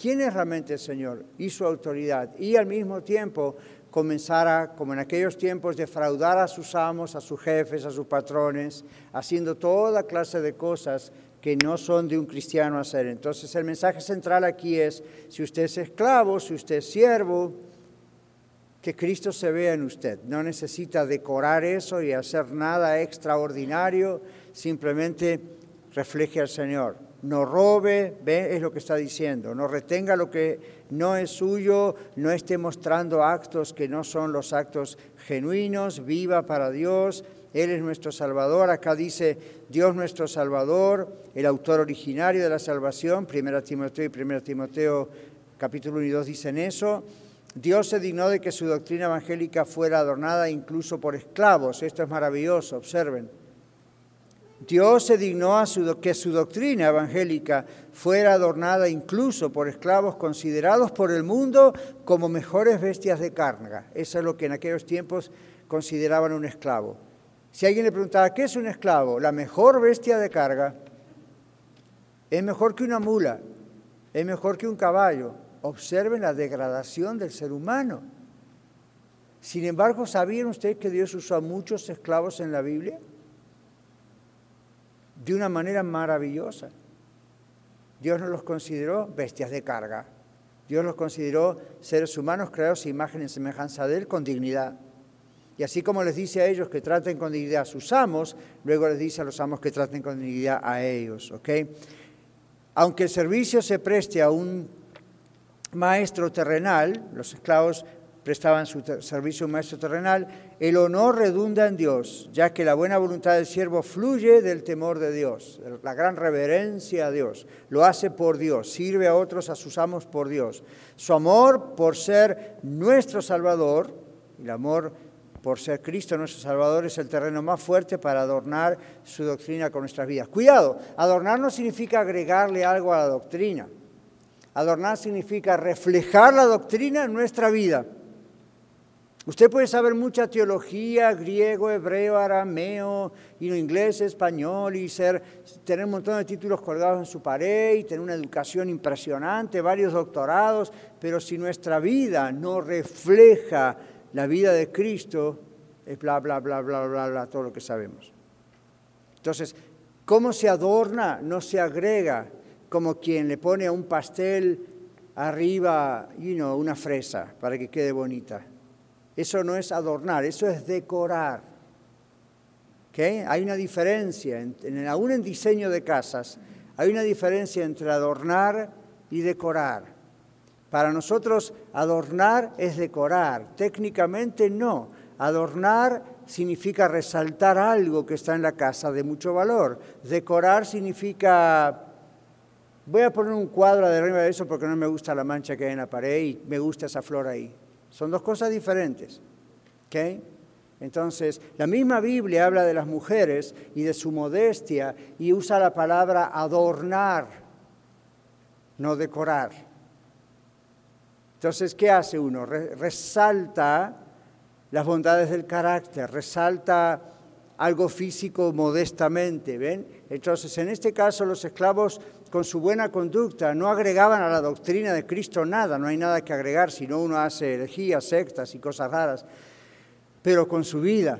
quién es realmente el Señor y su autoridad, y al mismo tiempo comenzara, como en aquellos tiempos, defraudar a sus amos, a sus jefes, a sus patrones, haciendo toda clase de cosas que no son de un cristiano hacer. Entonces el mensaje central aquí es, si usted es esclavo, si usted es siervo, que Cristo se vea en usted. No necesita decorar eso y hacer nada extraordinario, simplemente refleje al Señor. No robe, ve, es lo que está diciendo, no retenga lo que no es suyo, no esté mostrando actos que no son los actos genuinos, viva para Dios, Él es nuestro Salvador, acá dice Dios nuestro Salvador, el autor originario de la salvación, 1 Timoteo y 1 Timoteo capítulo 1 y 2 dicen eso, Dios se dignó de que su doctrina evangélica fuera adornada incluso por esclavos, esto es maravilloso, observen. Dios se dignó a que su doctrina evangélica fuera adornada incluso por esclavos considerados por el mundo como mejores bestias de carga. Eso es lo que en aquellos tiempos consideraban un esclavo. Si alguien le preguntaba, ¿qué es un esclavo? La mejor bestia de carga. Es mejor que una mula, es mejor que un caballo. Observen la degradación del ser humano. Sin embargo, ¿sabían ustedes que Dios usó a muchos esclavos en la Biblia? de una manera maravillosa. Dios no los consideró bestias de carga. Dios los consideró seres humanos creados a imagen y semejanza de Él con dignidad. Y así como les dice a ellos que traten con dignidad a sus amos, luego les dice a los amos que traten con dignidad a ellos. Aunque el servicio se preste a un maestro terrenal, los esclavos prestaban su servicio a un maestro terrenal, el honor redunda en Dios, ya que la buena voluntad del siervo fluye del temor de Dios, la gran reverencia a Dios, lo hace por Dios, sirve a otros, a sus amos por Dios. Su amor por ser nuestro Salvador, el amor por ser Cristo nuestro Salvador es el terreno más fuerte para adornar su doctrina con nuestras vidas. Cuidado, adornar no significa agregarle algo a la doctrina. Adornar significa reflejar la doctrina en nuestra vida. Usted puede saber mucha teología, griego, hebreo, arameo, inglés, español, y ser, tener un montón de títulos colgados en su pared, y tener una educación impresionante, varios doctorados, pero si nuestra vida no refleja la vida de Cristo, es bla, bla, bla, bla, bla, bla, todo lo que sabemos. Entonces, ¿cómo se adorna? No se agrega como quien le pone a un pastel arriba you know, una fresa para que quede bonita. Eso no es adornar, eso es decorar. Hay una diferencia, en, aún en diseño de casas, hay una diferencia entre adornar y decorar. Para nosotros adornar es decorar, técnicamente no. Adornar significa resaltar algo que está en la casa de mucho valor. Decorar significa, voy a poner un cuadro arriba de eso porque no me gusta la mancha que hay en la pared y me gusta esa flor ahí. Son dos cosas diferentes. ¿okay? Entonces, la misma Biblia habla de las mujeres y de su modestia y usa la palabra adornar. no decorar. Entonces, ¿qué hace uno? resalta las bondades del carácter, resalta algo físico modestamente, ¿ven? Entonces, en este caso, los esclavos con su buena conducta no agregaban a la doctrina de Cristo nada, no hay nada que agregar, sino uno hace herejías, sectas y cosas raras, pero con su vida,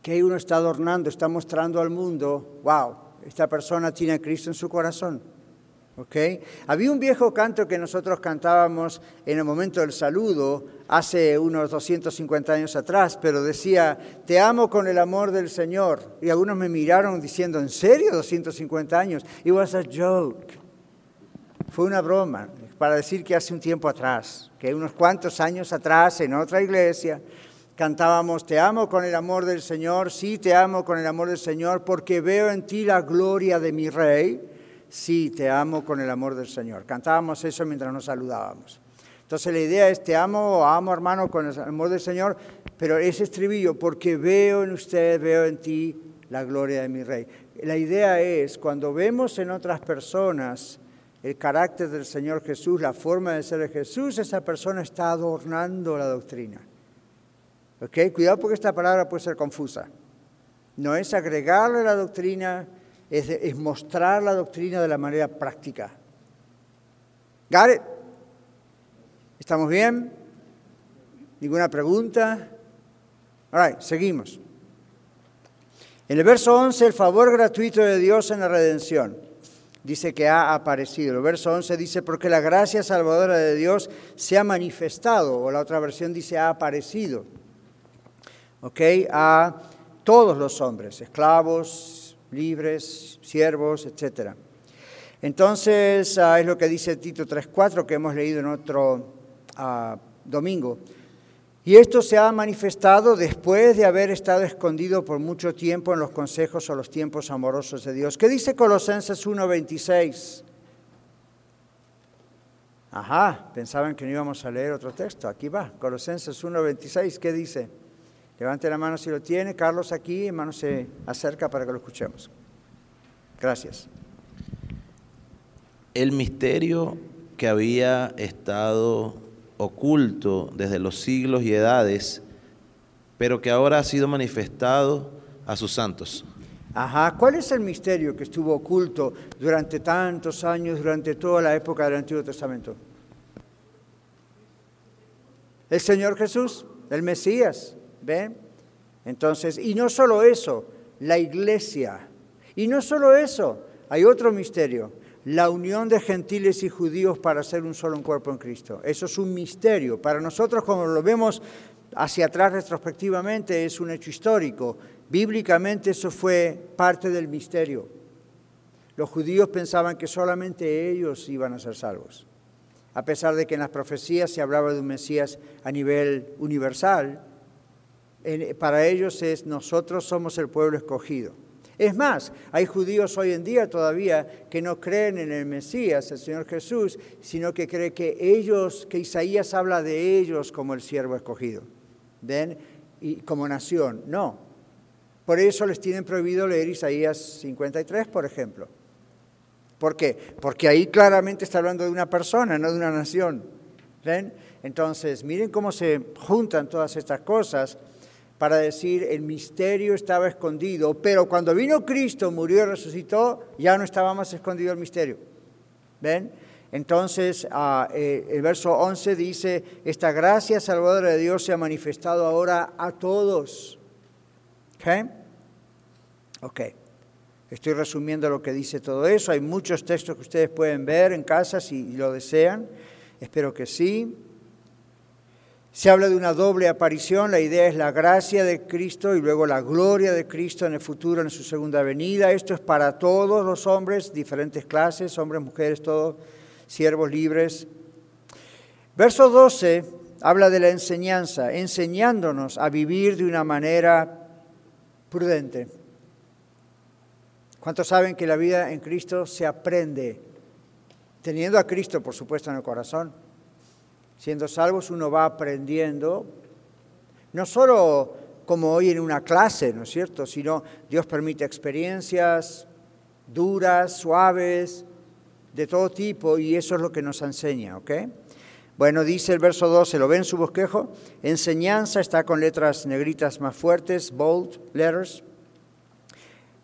que uno está adornando, está mostrando al mundo, wow, esta persona tiene a Cristo en su corazón. ¿Okay? Había un viejo canto que nosotros cantábamos en el momento del saludo hace unos 250 años atrás, pero decía, te amo con el amor del Señor. Y algunos me miraron diciendo, ¿en serio 250 años? It was a joke. Fue una broma para decir que hace un tiempo atrás, que unos cuantos años atrás en otra iglesia, cantábamos, te amo con el amor del Señor, sí te amo con el amor del Señor, porque veo en ti la gloria de mi Rey sí, te amo con el amor del Señor. Cantábamos eso mientras nos saludábamos. Entonces la idea es, te amo, amo hermano con el amor del Señor, pero ese estribillo, porque veo en usted, veo en ti la gloria de mi Rey. La idea es, cuando vemos en otras personas el carácter del Señor Jesús, la forma de ser de Jesús, esa persona está adornando la doctrina. ¿Ok? Cuidado porque esta palabra puede ser confusa. No es agregarle la doctrina, es, mostrar la doctrina de la manera práctica. ¿Got ¿Estamos bien? ¿Ninguna pregunta? All right, seguimos. En el verso 11, el favor gratuito de Dios en la redención. Dice que ha aparecido. El verso 11 dice, porque la gracia salvadora de Dios se ha manifestado, o la otra versión dice, ha aparecido. ¿Ok? A todos los hombres, esclavos, libres, siervos, etc. Entonces, ah, es lo que dice Tito 3.4 que hemos leído en otro ah, domingo. Y esto se ha manifestado después de haber estado escondido por mucho tiempo en los consejos o los tiempos amorosos de Dios. ¿Qué dice Colosenses 1.26? Ajá, pensaban que no íbamos a leer otro texto. Aquí va, Colosenses 1.26, ¿qué dice? Levante la mano si lo tiene. Carlos aquí, hermano, se acerca para que lo escuchemos. Gracias. El misterio que había estado oculto desde los siglos y edades, pero que ahora ha sido manifestado a sus santos. Ajá, ¿cuál es el misterio que estuvo oculto durante tantos años, durante toda la época del Antiguo Testamento? El Señor Jesús, el Mesías. ¿Ven? Entonces, y no solo eso, la iglesia. Y no solo eso, hay otro misterio, la unión de gentiles y judíos para ser un solo cuerpo en Cristo. Eso es un misterio. Para nosotros, como lo vemos hacia atrás retrospectivamente, es un hecho histórico. Bíblicamente eso fue parte del misterio. Los judíos pensaban que solamente ellos iban a ser salvos. A pesar de que en las profecías se hablaba de un Mesías a nivel universal, para ellos es nosotros somos el pueblo escogido. Es más, hay judíos hoy en día todavía que no creen en el Mesías, el Señor Jesús, sino que creen que ellos, que Isaías habla de ellos como el siervo escogido. ¿Ven? Y como nación. No. Por eso les tienen prohibido leer Isaías 53, por ejemplo. ¿Por qué? Porque ahí claramente está hablando de una persona, no de una nación. ¿Ven? Entonces, miren cómo se juntan todas estas cosas para decir el misterio estaba escondido, pero cuando vino Cristo, murió y resucitó, ya no estaba más escondido el misterio. ¿Ven? Entonces, ah, eh, el verso 11 dice, esta gracia salvadora de Dios se ha manifestado ahora a todos. ¿Ok? Ok. Estoy resumiendo lo que dice todo eso. Hay muchos textos que ustedes pueden ver en casa si lo desean. Espero que sí. Se habla de una doble aparición, la idea es la gracia de Cristo y luego la gloria de Cristo en el futuro, en su segunda venida. Esto es para todos los hombres, diferentes clases, hombres, mujeres, todos, siervos libres. Verso 12 habla de la enseñanza, enseñándonos a vivir de una manera prudente. ¿Cuántos saben que la vida en Cristo se aprende? Teniendo a Cristo, por supuesto, en el corazón Siendo salvos uno va aprendiendo, no solo como hoy en una clase, ¿no es cierto?, sino Dios permite experiencias duras, suaves, de todo tipo y eso es lo que nos enseña, ¿ok? Bueno, dice el verso 12, ¿lo ven su bosquejo? Enseñanza está con letras negritas más fuertes, bold letters.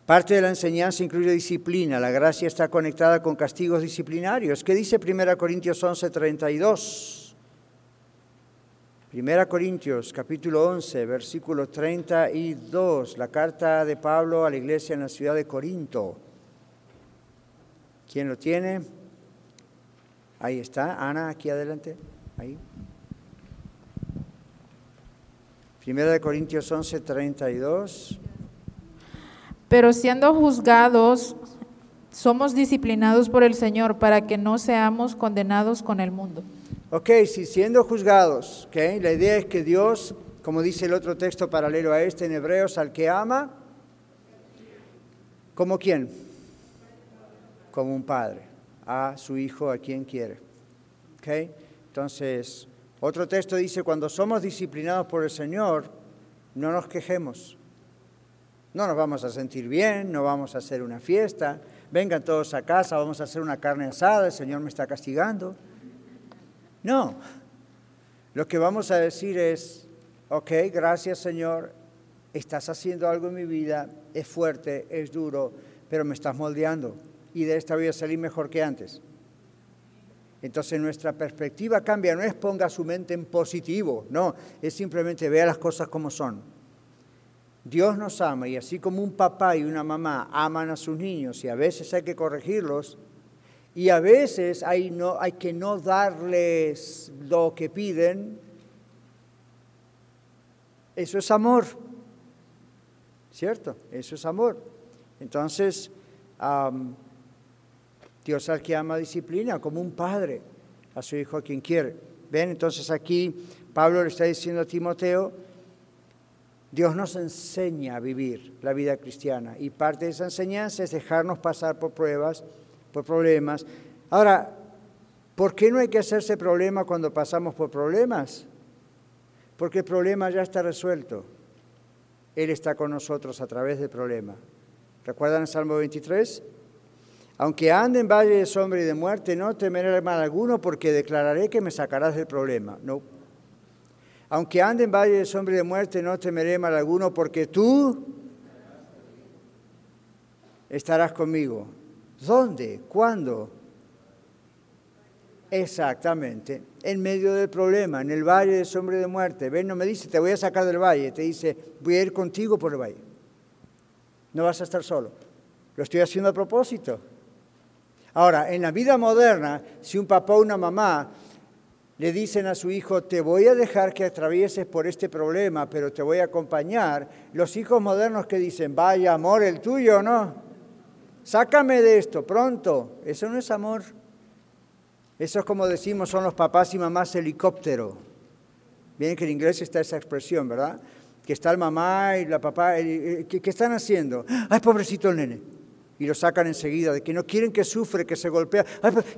Parte de la enseñanza incluye disciplina. La gracia está conectada con castigos disciplinarios. ¿Qué dice 1 Corintios 11, 32? 1 Corintios capítulo 11, versículo 32, la carta de Pablo a la iglesia en la ciudad de Corinto. ¿Quién lo tiene? Ahí está, Ana, aquí adelante. Ahí. Primera de Corintios 11, 32. Pero siendo juzgados, somos disciplinados por el Señor para que no seamos condenados con el mundo. Ok, si siendo juzgados, la idea es que Dios, como dice el otro texto paralelo a este en Hebreos, al que ama, ¿como quién? Como un padre, a su hijo, a quien quiere. Entonces, otro texto dice, cuando somos disciplinados por el Señor, no nos quejemos. No nos vamos a sentir bien, no vamos a hacer una fiesta, vengan todos a casa, vamos a hacer una carne asada, el Señor me está castigando. No, lo que vamos a decir es, ok, gracias Señor, estás haciendo algo en mi vida, es fuerte, es duro, pero me estás moldeando. Y de esta voy a salir mejor que antes. Entonces nuestra perspectiva cambia, no es ponga su mente en positivo, no, es simplemente vea las cosas como son. Dios nos ama y así como un papá y una mamá aman a sus niños y a veces hay que corregirlos y a veces hay, no, hay que no darles lo que piden, eso es amor, ¿cierto? Eso es amor. Entonces, Dios al que ama disciplina como un padre a su hijo a quien quiere. Ven, entonces aquí Pablo le está diciendo a Timoteo, Dios nos enseña a vivir la vida cristiana y parte de esa enseñanza es dejarnos pasar por pruebas, por problemas. Ahora, ¿por qué no hay que hacerse problema cuando pasamos por problemas? Porque el problema ya está resuelto. Él está con nosotros a través del problema. ¿Recuerdan el Salmo 23? Aunque ande en valle de sombra y de muerte, no temeré mal alguno porque declararé que me sacarás del problema. No. Aunque ande en valle de sombra y de muerte, no temeré mal alguno, porque tú estarás conmigo. ¿Dónde? ¿Cuándo? Exactamente, en medio del problema, en el valle de sombra de muerte. Ven, no me dice, te voy a sacar del valle, te dice, voy a ir contigo por el valle. No vas a estar solo. Lo estoy haciendo a propósito. Ahora, en la vida moderna, si un papá o una mamá le dicen a su hijo, te voy a dejar que atravieses por este problema, pero te voy a acompañar. Los hijos modernos que dicen, vaya amor, el tuyo, ¿no? Sácame de esto, pronto. Eso no es amor. Eso es como decimos, son los papás y mamás helicóptero. Bien que en inglés está esa expresión, ¿verdad? Que está el mamá y la papá, ¿qué, están haciendo? Ay, pobrecito el nene. Y lo sacan enseguida, de que no quieren que sufre, que se golpea.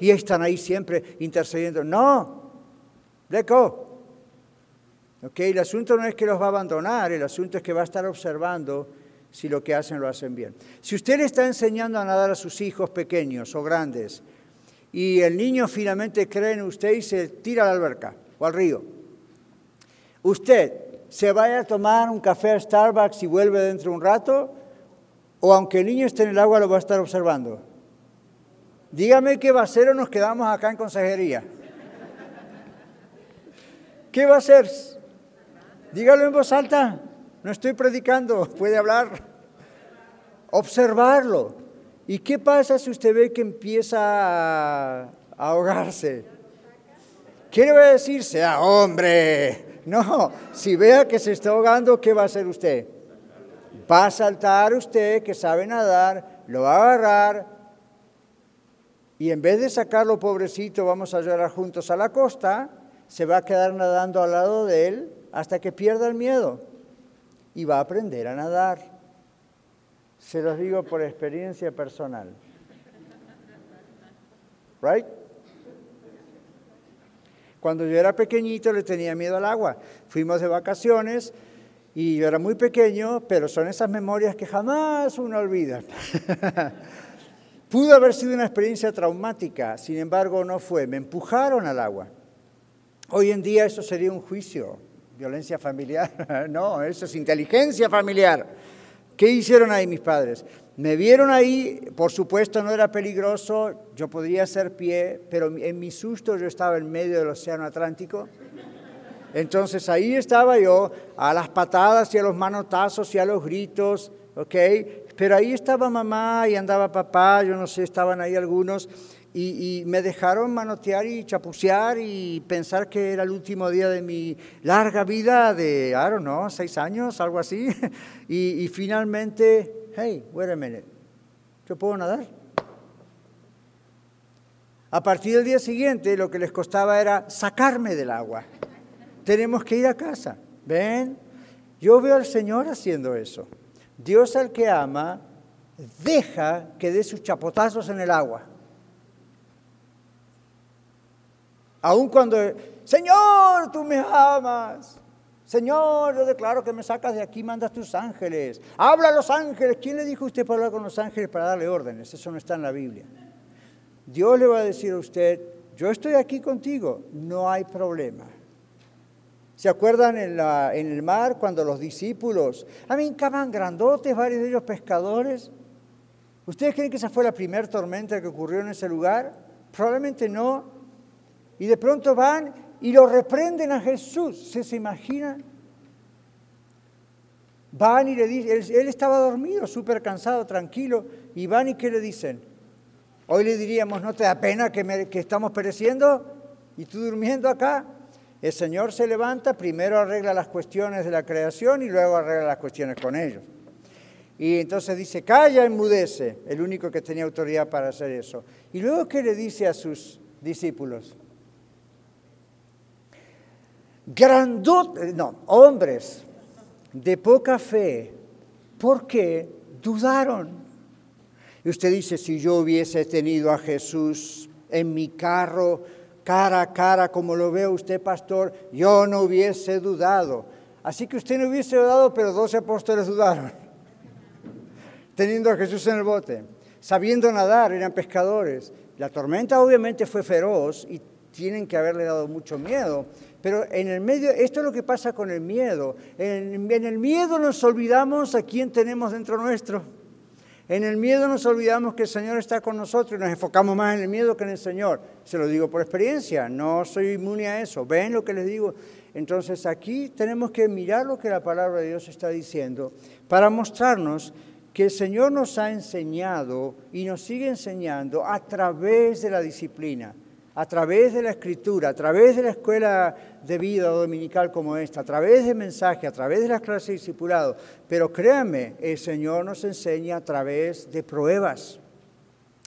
y están ahí siempre intercediendo. No, Let go. Okay, el asunto no es que los va a abandonar, el asunto es que va a estar observando si lo que hacen lo hacen bien. Si usted le está enseñando a nadar a sus hijos pequeños o grandes y el niño finalmente cree en usted y se tira a la alberca o al río, usted se vaya a tomar un café a Starbucks y vuelve dentro de un rato o aunque el niño esté en el agua lo va a estar observando. Dígame qué va a hacer o nos quedamos acá en consejería. ¿Qué va a hacer? Dígalo en voz alta. No estoy predicando, puede hablar. Observarlo. ¿Y qué pasa si usted ve que empieza a ahogarse? ¿Qué le va a decir? Sea hombre. No, si vea que se está ahogando, ¿qué va a hacer usted? Va a saltar usted, que sabe nadar, lo va a agarrar y en vez de sacarlo pobrecito, vamos a llorar juntos a la costa, se va a quedar nadando al lado de él hasta que pierda el miedo y va a aprender a nadar. Se los digo por experiencia personal. Right? Cuando yo era pequeñito le tenía miedo al agua. Fuimos de vacaciones y yo era muy pequeño, pero son esas memorias que jamás uno olvida. <laughs> Pudo haber sido una experiencia traumática, sin embargo no fue. Me empujaron al agua. Hoy en día eso sería un juicio, violencia familiar. <laughs> no, eso es inteligencia familiar. ¿Qué hicieron ahí mis padres? Me vieron ahí, por supuesto no era peligroso, yo podría hacer pie, pero en mi susto yo estaba en medio del Océano Atlántico. Entonces ahí estaba yo, a las patadas y a los manotazos y a los gritos, ¿ok? Pero ahí estaba mamá y andaba papá, yo no sé, estaban ahí algunos, y, me dejaron manotear y chapucear y pensar que era el último día de mi larga vida de, I don't know, seis años, algo así. <laughs> Y, y finalmente, hey, wait a minute, yo puedo nadar. A partir del día siguiente lo que les costaba era sacarme del agua. Tenemos que ir a casa. ¿Ven? Yo veo al Señor haciendo eso. Dios al que ama deja que dé sus chapotazos en el agua. Aun cuando, Señor, tú me amas. Señor, yo declaro que me sacas de aquí, mandas tus ángeles. Habla a los ángeles. ¿Quién le dijo a usted para hablar con los ángeles para darle órdenes? Eso no está en la Biblia. Dios le va a decir a usted, yo estoy aquí contigo, no hay problema. ¿Se acuerdan en, en el mar cuando los discípulos, a mí estaban grandotes, varios de ellos pescadores? ¿Ustedes creen que esa fue la primera tormenta que ocurrió en ese lugar? Probablemente no. Y de pronto van y lo reprenden a Jesús. ¿Se, se imaginan? Van y le dicen, él, estaba dormido, súper cansado, tranquilo, y van y ¿qué le dicen? Hoy le diríamos, ¿no te da pena que, que estamos pereciendo? ¿Y tú durmiendo acá? El Señor se levanta, primero arregla las cuestiones de la creación y luego arregla las cuestiones con ellos. Y entonces dice, calla, enmudece, el único que tenía autoridad para hacer eso. Y luego, ¿qué le dice a sus discípulos? Grandotes, no, hombres de poca fe, ¿por qué dudaron? Y usted dice, si yo hubiese tenido a Jesús en mi carro, cara a cara, como lo ve usted, pastor, yo no hubiese dudado. Así que usted no hubiese dudado, pero doce apóstoles dudaron, <laughs> teniendo a Jesús en el bote, sabiendo nadar, eran pescadores. La tormenta obviamente fue feroz y tienen que haberle dado mucho miedo, pero en el medio, esto es lo que pasa con el miedo. En, el miedo nos olvidamos a quién tenemos dentro nuestro. En el miedo nos olvidamos que el Señor está con nosotros y nos enfocamos más en el miedo que en el Señor. Se lo digo por experiencia, no soy inmune a eso. ¿Ven lo que les digo? Entonces aquí tenemos que mirar lo que la palabra de Dios está diciendo para mostrarnos que el Señor nos ha enseñado y nos sigue enseñando a través de la disciplina a través de la escritura, a través de la escuela de vida dominical como esta, a través de mensaje, a través de las clases de discipulado. Pero créanme, el Señor nos enseña a través de pruebas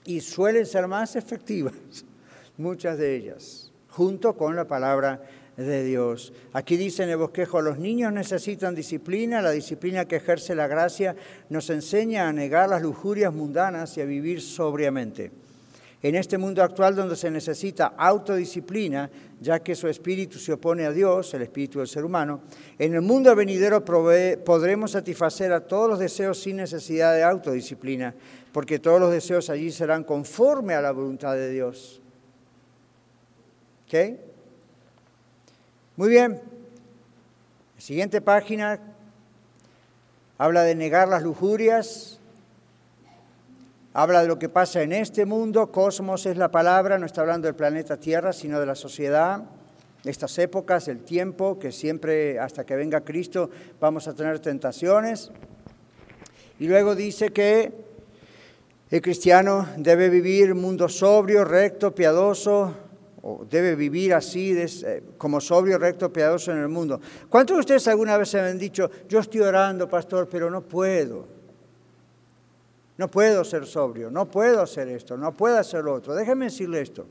y suelen ser más efectivas, <laughs> muchas de ellas, junto con la palabra de Dios. Aquí dice en el bosquejo, los niños necesitan disciplina, la disciplina que ejerce la gracia nos enseña a negar las lujurias mundanas y a vivir sobriamente. En este mundo actual donde se necesita autodisciplina, ya que su espíritu se opone a Dios, el espíritu del ser humano, en el mundo venidero podremos satisfacer a todos los deseos sin necesidad de autodisciplina, porque todos los deseos allí serán conforme a la voluntad de Dios. ¿Ok? Muy bien. siguiente página habla de negar las lujurias, Habla de lo que pasa en este mundo, cosmos es la palabra, no está hablando del planeta Tierra, sino de la sociedad, estas épocas, el tiempo, que siempre hasta que venga Cristo vamos a tener tentaciones. Y luego dice que el cristiano debe vivir mundo sobrio, recto, piadoso, o debe vivir así como sobrio, recto, piadoso en el mundo. ¿Cuántos de ustedes alguna vez se han dicho, yo estoy orando, pastor, pero no puedo? No puedo ser sobrio, no puedo hacer esto, no puedo hacer lo otro. Déjeme decirle esto.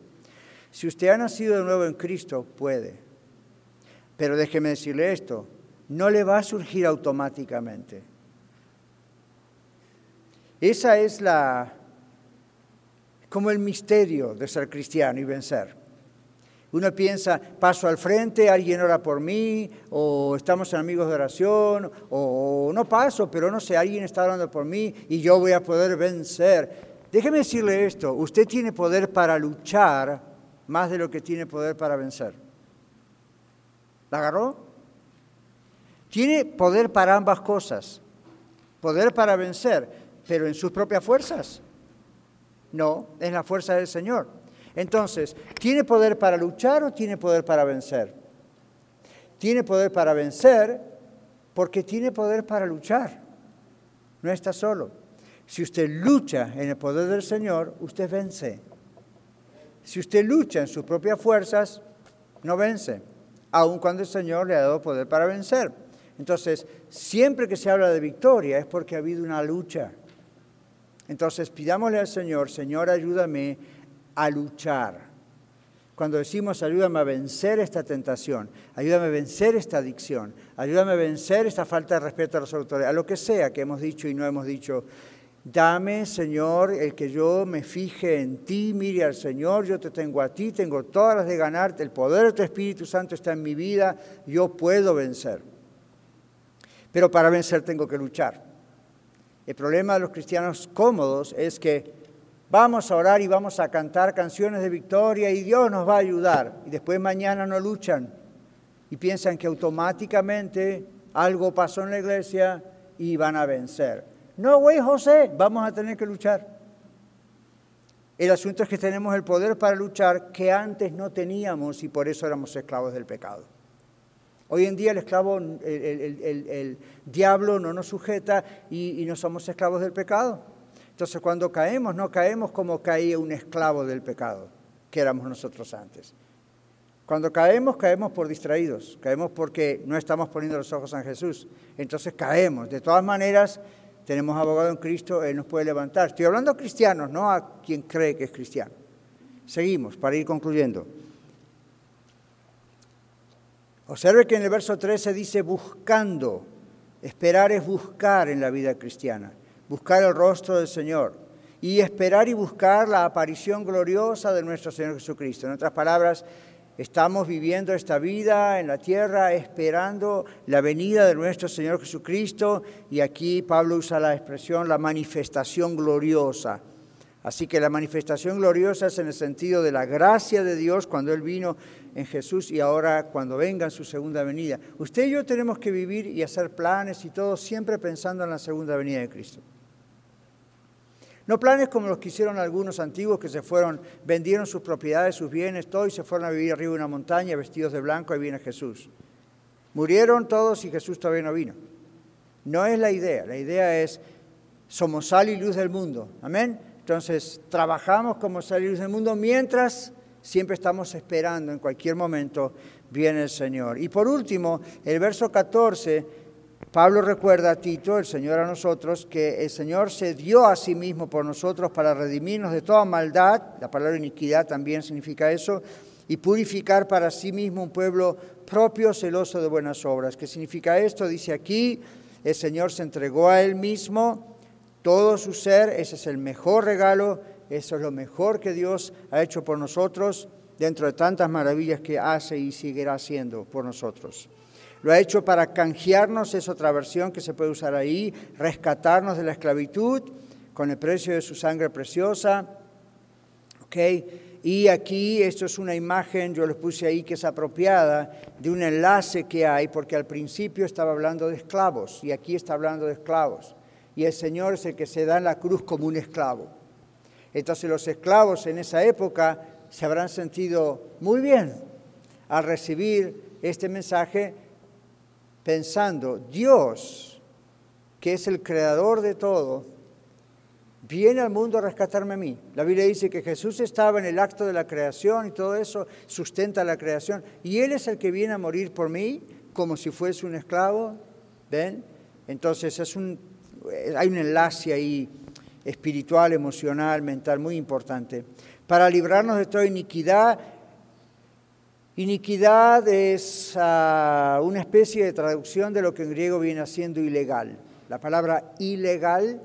Si usted ha nacido de nuevo en Cristo, puede. Pero déjeme decirle esto, no le va a surgir automáticamente. Esa es la como el misterio de ser cristiano y vencer. Uno piensa, paso al frente, alguien ora por mí, o estamos en amigos de oración, o no paso, pero no sé, alguien está orando por mí y yo voy a poder vencer. Déjeme decirle esto, usted tiene poder para luchar más de lo que tiene poder para vencer. ¿La agarró? Tiene poder para ambas cosas. Poder para vencer, pero en sus propias fuerzas. No, es la fuerza del Señor. Entonces, ¿tiene poder para luchar o tiene poder para vencer? Tiene poder para vencer porque tiene poder para luchar. No está solo. Si usted lucha en el poder del Señor, usted vence. Si usted lucha en sus propias fuerzas, no vence, aun cuando el Señor le ha dado poder para vencer. Entonces, siempre que se habla de victoria es porque ha habido una lucha. Entonces, pidámosle al Señor, Señor, ayúdame a luchar. Cuando decimos, ayúdame a vencer esta tentación, ayúdame a vencer esta adicción, ayúdame a vencer esta falta de respeto a las autoridades, a lo que sea que hemos dicho y no hemos dicho, Dame, Señor, el que yo me fije en ti, mire al Señor, yo te tengo a ti, tengo todas las de ganarte, el poder de tu Espíritu Santo está en mi vida, yo puedo vencer. Pero para vencer tengo que luchar. El problema de los cristianos cómodos es que vamos a orar y vamos a cantar canciones de victoria y Dios nos va a ayudar. Y después mañana no luchan y piensan que automáticamente algo pasó en la iglesia y van a vencer. No, güey, José, vamos a tener que luchar. El asunto es que tenemos el poder para luchar que antes no teníamos y por eso éramos esclavos del pecado. Hoy en día el esclavo, el, diablo no nos sujeta y, y no somos esclavos del pecado. Entonces cuando caemos, no caemos como caía un esclavo del pecado, que éramos nosotros antes. Cuando caemos, caemos por distraídos, caemos porque no estamos poniendo los ojos en Jesús. Entonces caemos. De todas maneras, tenemos abogado en Cristo, Él nos puede levantar. Estoy hablando a cristianos, no a quien cree que es cristiano. Seguimos para ir concluyendo. Observe que en el verso 13 dice buscando. Esperar es buscar en la vida cristiana, buscar el rostro del Señor y esperar y buscar la aparición gloriosa de nuestro Señor Jesucristo. En otras palabras, Estamos viviendo esta vida en la tierra esperando la venida de nuestro Señor Jesucristo y aquí Pablo usa la expresión la manifestación gloriosa. Así que la manifestación gloriosa es en el sentido de la gracia de Dios cuando Él vino en Jesús y ahora cuando venga en su segunda venida. Usted y yo tenemos que vivir y hacer planes y todo siempre pensando en la segunda venida de Cristo. No planes como los que hicieron algunos antiguos que se fueron, vendieron sus propiedades, sus bienes, todo y se fueron a vivir arriba de una montaña vestidos de blanco y viene Jesús. Murieron todos y Jesús todavía no vino. No es la idea, la idea es somos sal y luz del mundo. Amén. Entonces, trabajamos como sal y luz del mundo mientras siempre estamos esperando en cualquier momento viene el Señor. Y por último, el verso 14 Pablo recuerda a Tito, el Señor a nosotros, que el Señor se dio a sí mismo por nosotros para redimirnos de toda maldad, la palabra iniquidad también significa eso, y purificar para sí mismo un pueblo propio, celoso de buenas obras. ¿Qué significa esto? Dice aquí, el Señor se entregó a Él mismo, todo su ser, ese es el mejor regalo, eso es lo mejor que Dios ha hecho por nosotros, dentro de tantas maravillas que hace y seguirá haciendo por nosotros. Lo ha hecho para canjearnos, es otra versión que se puede usar ahí, rescatarnos de la esclavitud con el precio de su sangre preciosa. Y aquí esto es una imagen, yo les puse ahí que es apropiada, de un enlace que hay, porque al principio estaba hablando de esclavos y aquí está hablando de esclavos. Y el Señor es el que se da en la cruz como un esclavo. Entonces los esclavos en esa época se habrán sentido muy bien al recibir este mensaje pensando, Dios, que es el creador de todo, viene al mundo a rescatarme a mí. La Biblia dice que Jesús estaba en el acto de la creación y todo eso sustenta la creación. Y Él es el que viene a morir por mí como si fuese un esclavo. ¿Ven? Entonces es un, hay un enlace ahí espiritual, emocional, mental muy importante. Para librarnos de toda iniquidad Iniquidad es ah, una especie de traducción de lo que en griego viene siendo ilegal. La palabra ilegal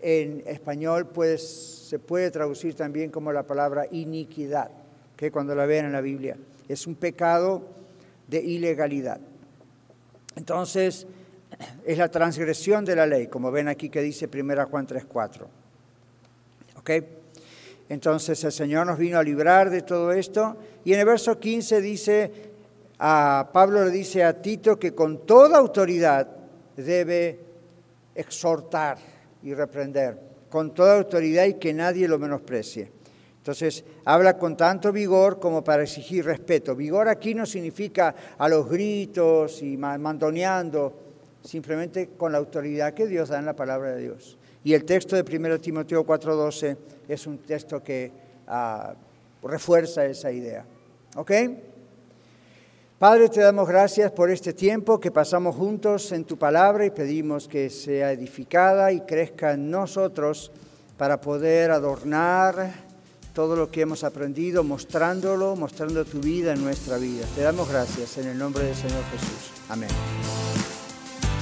en español se puede traducir también como la palabra iniquidad, que cuando la vean en la Biblia es un pecado de ilegalidad. Entonces, <clears throat> es la transgresión de la ley, como ven aquí que dice 1 Juan 3.4. ¿Ok? Entonces el Señor nos vino a librar de todo esto. Y en el verso 15 dice, a Pablo le dice a Tito que con toda autoridad debe exhortar y reprender, con toda autoridad y que nadie lo menosprecie. Entonces, habla con tanto vigor como para exigir respeto. Vigor aquí no significa a los gritos y mandoneando, simplemente con la autoridad que Dios da en la palabra de Dios. Y el texto de 1 Timoteo 4:12 es un texto que ah, refuerza esa idea. ¿Ok? Padre, te damos gracias por este tiempo que pasamos juntos en tu palabra y pedimos que sea edificada y crezca en nosotros para poder adornar todo lo que hemos aprendido, mostrándolo, mostrando tu vida en nuestra vida. Te damos gracias en el nombre del Señor Jesús. Amén.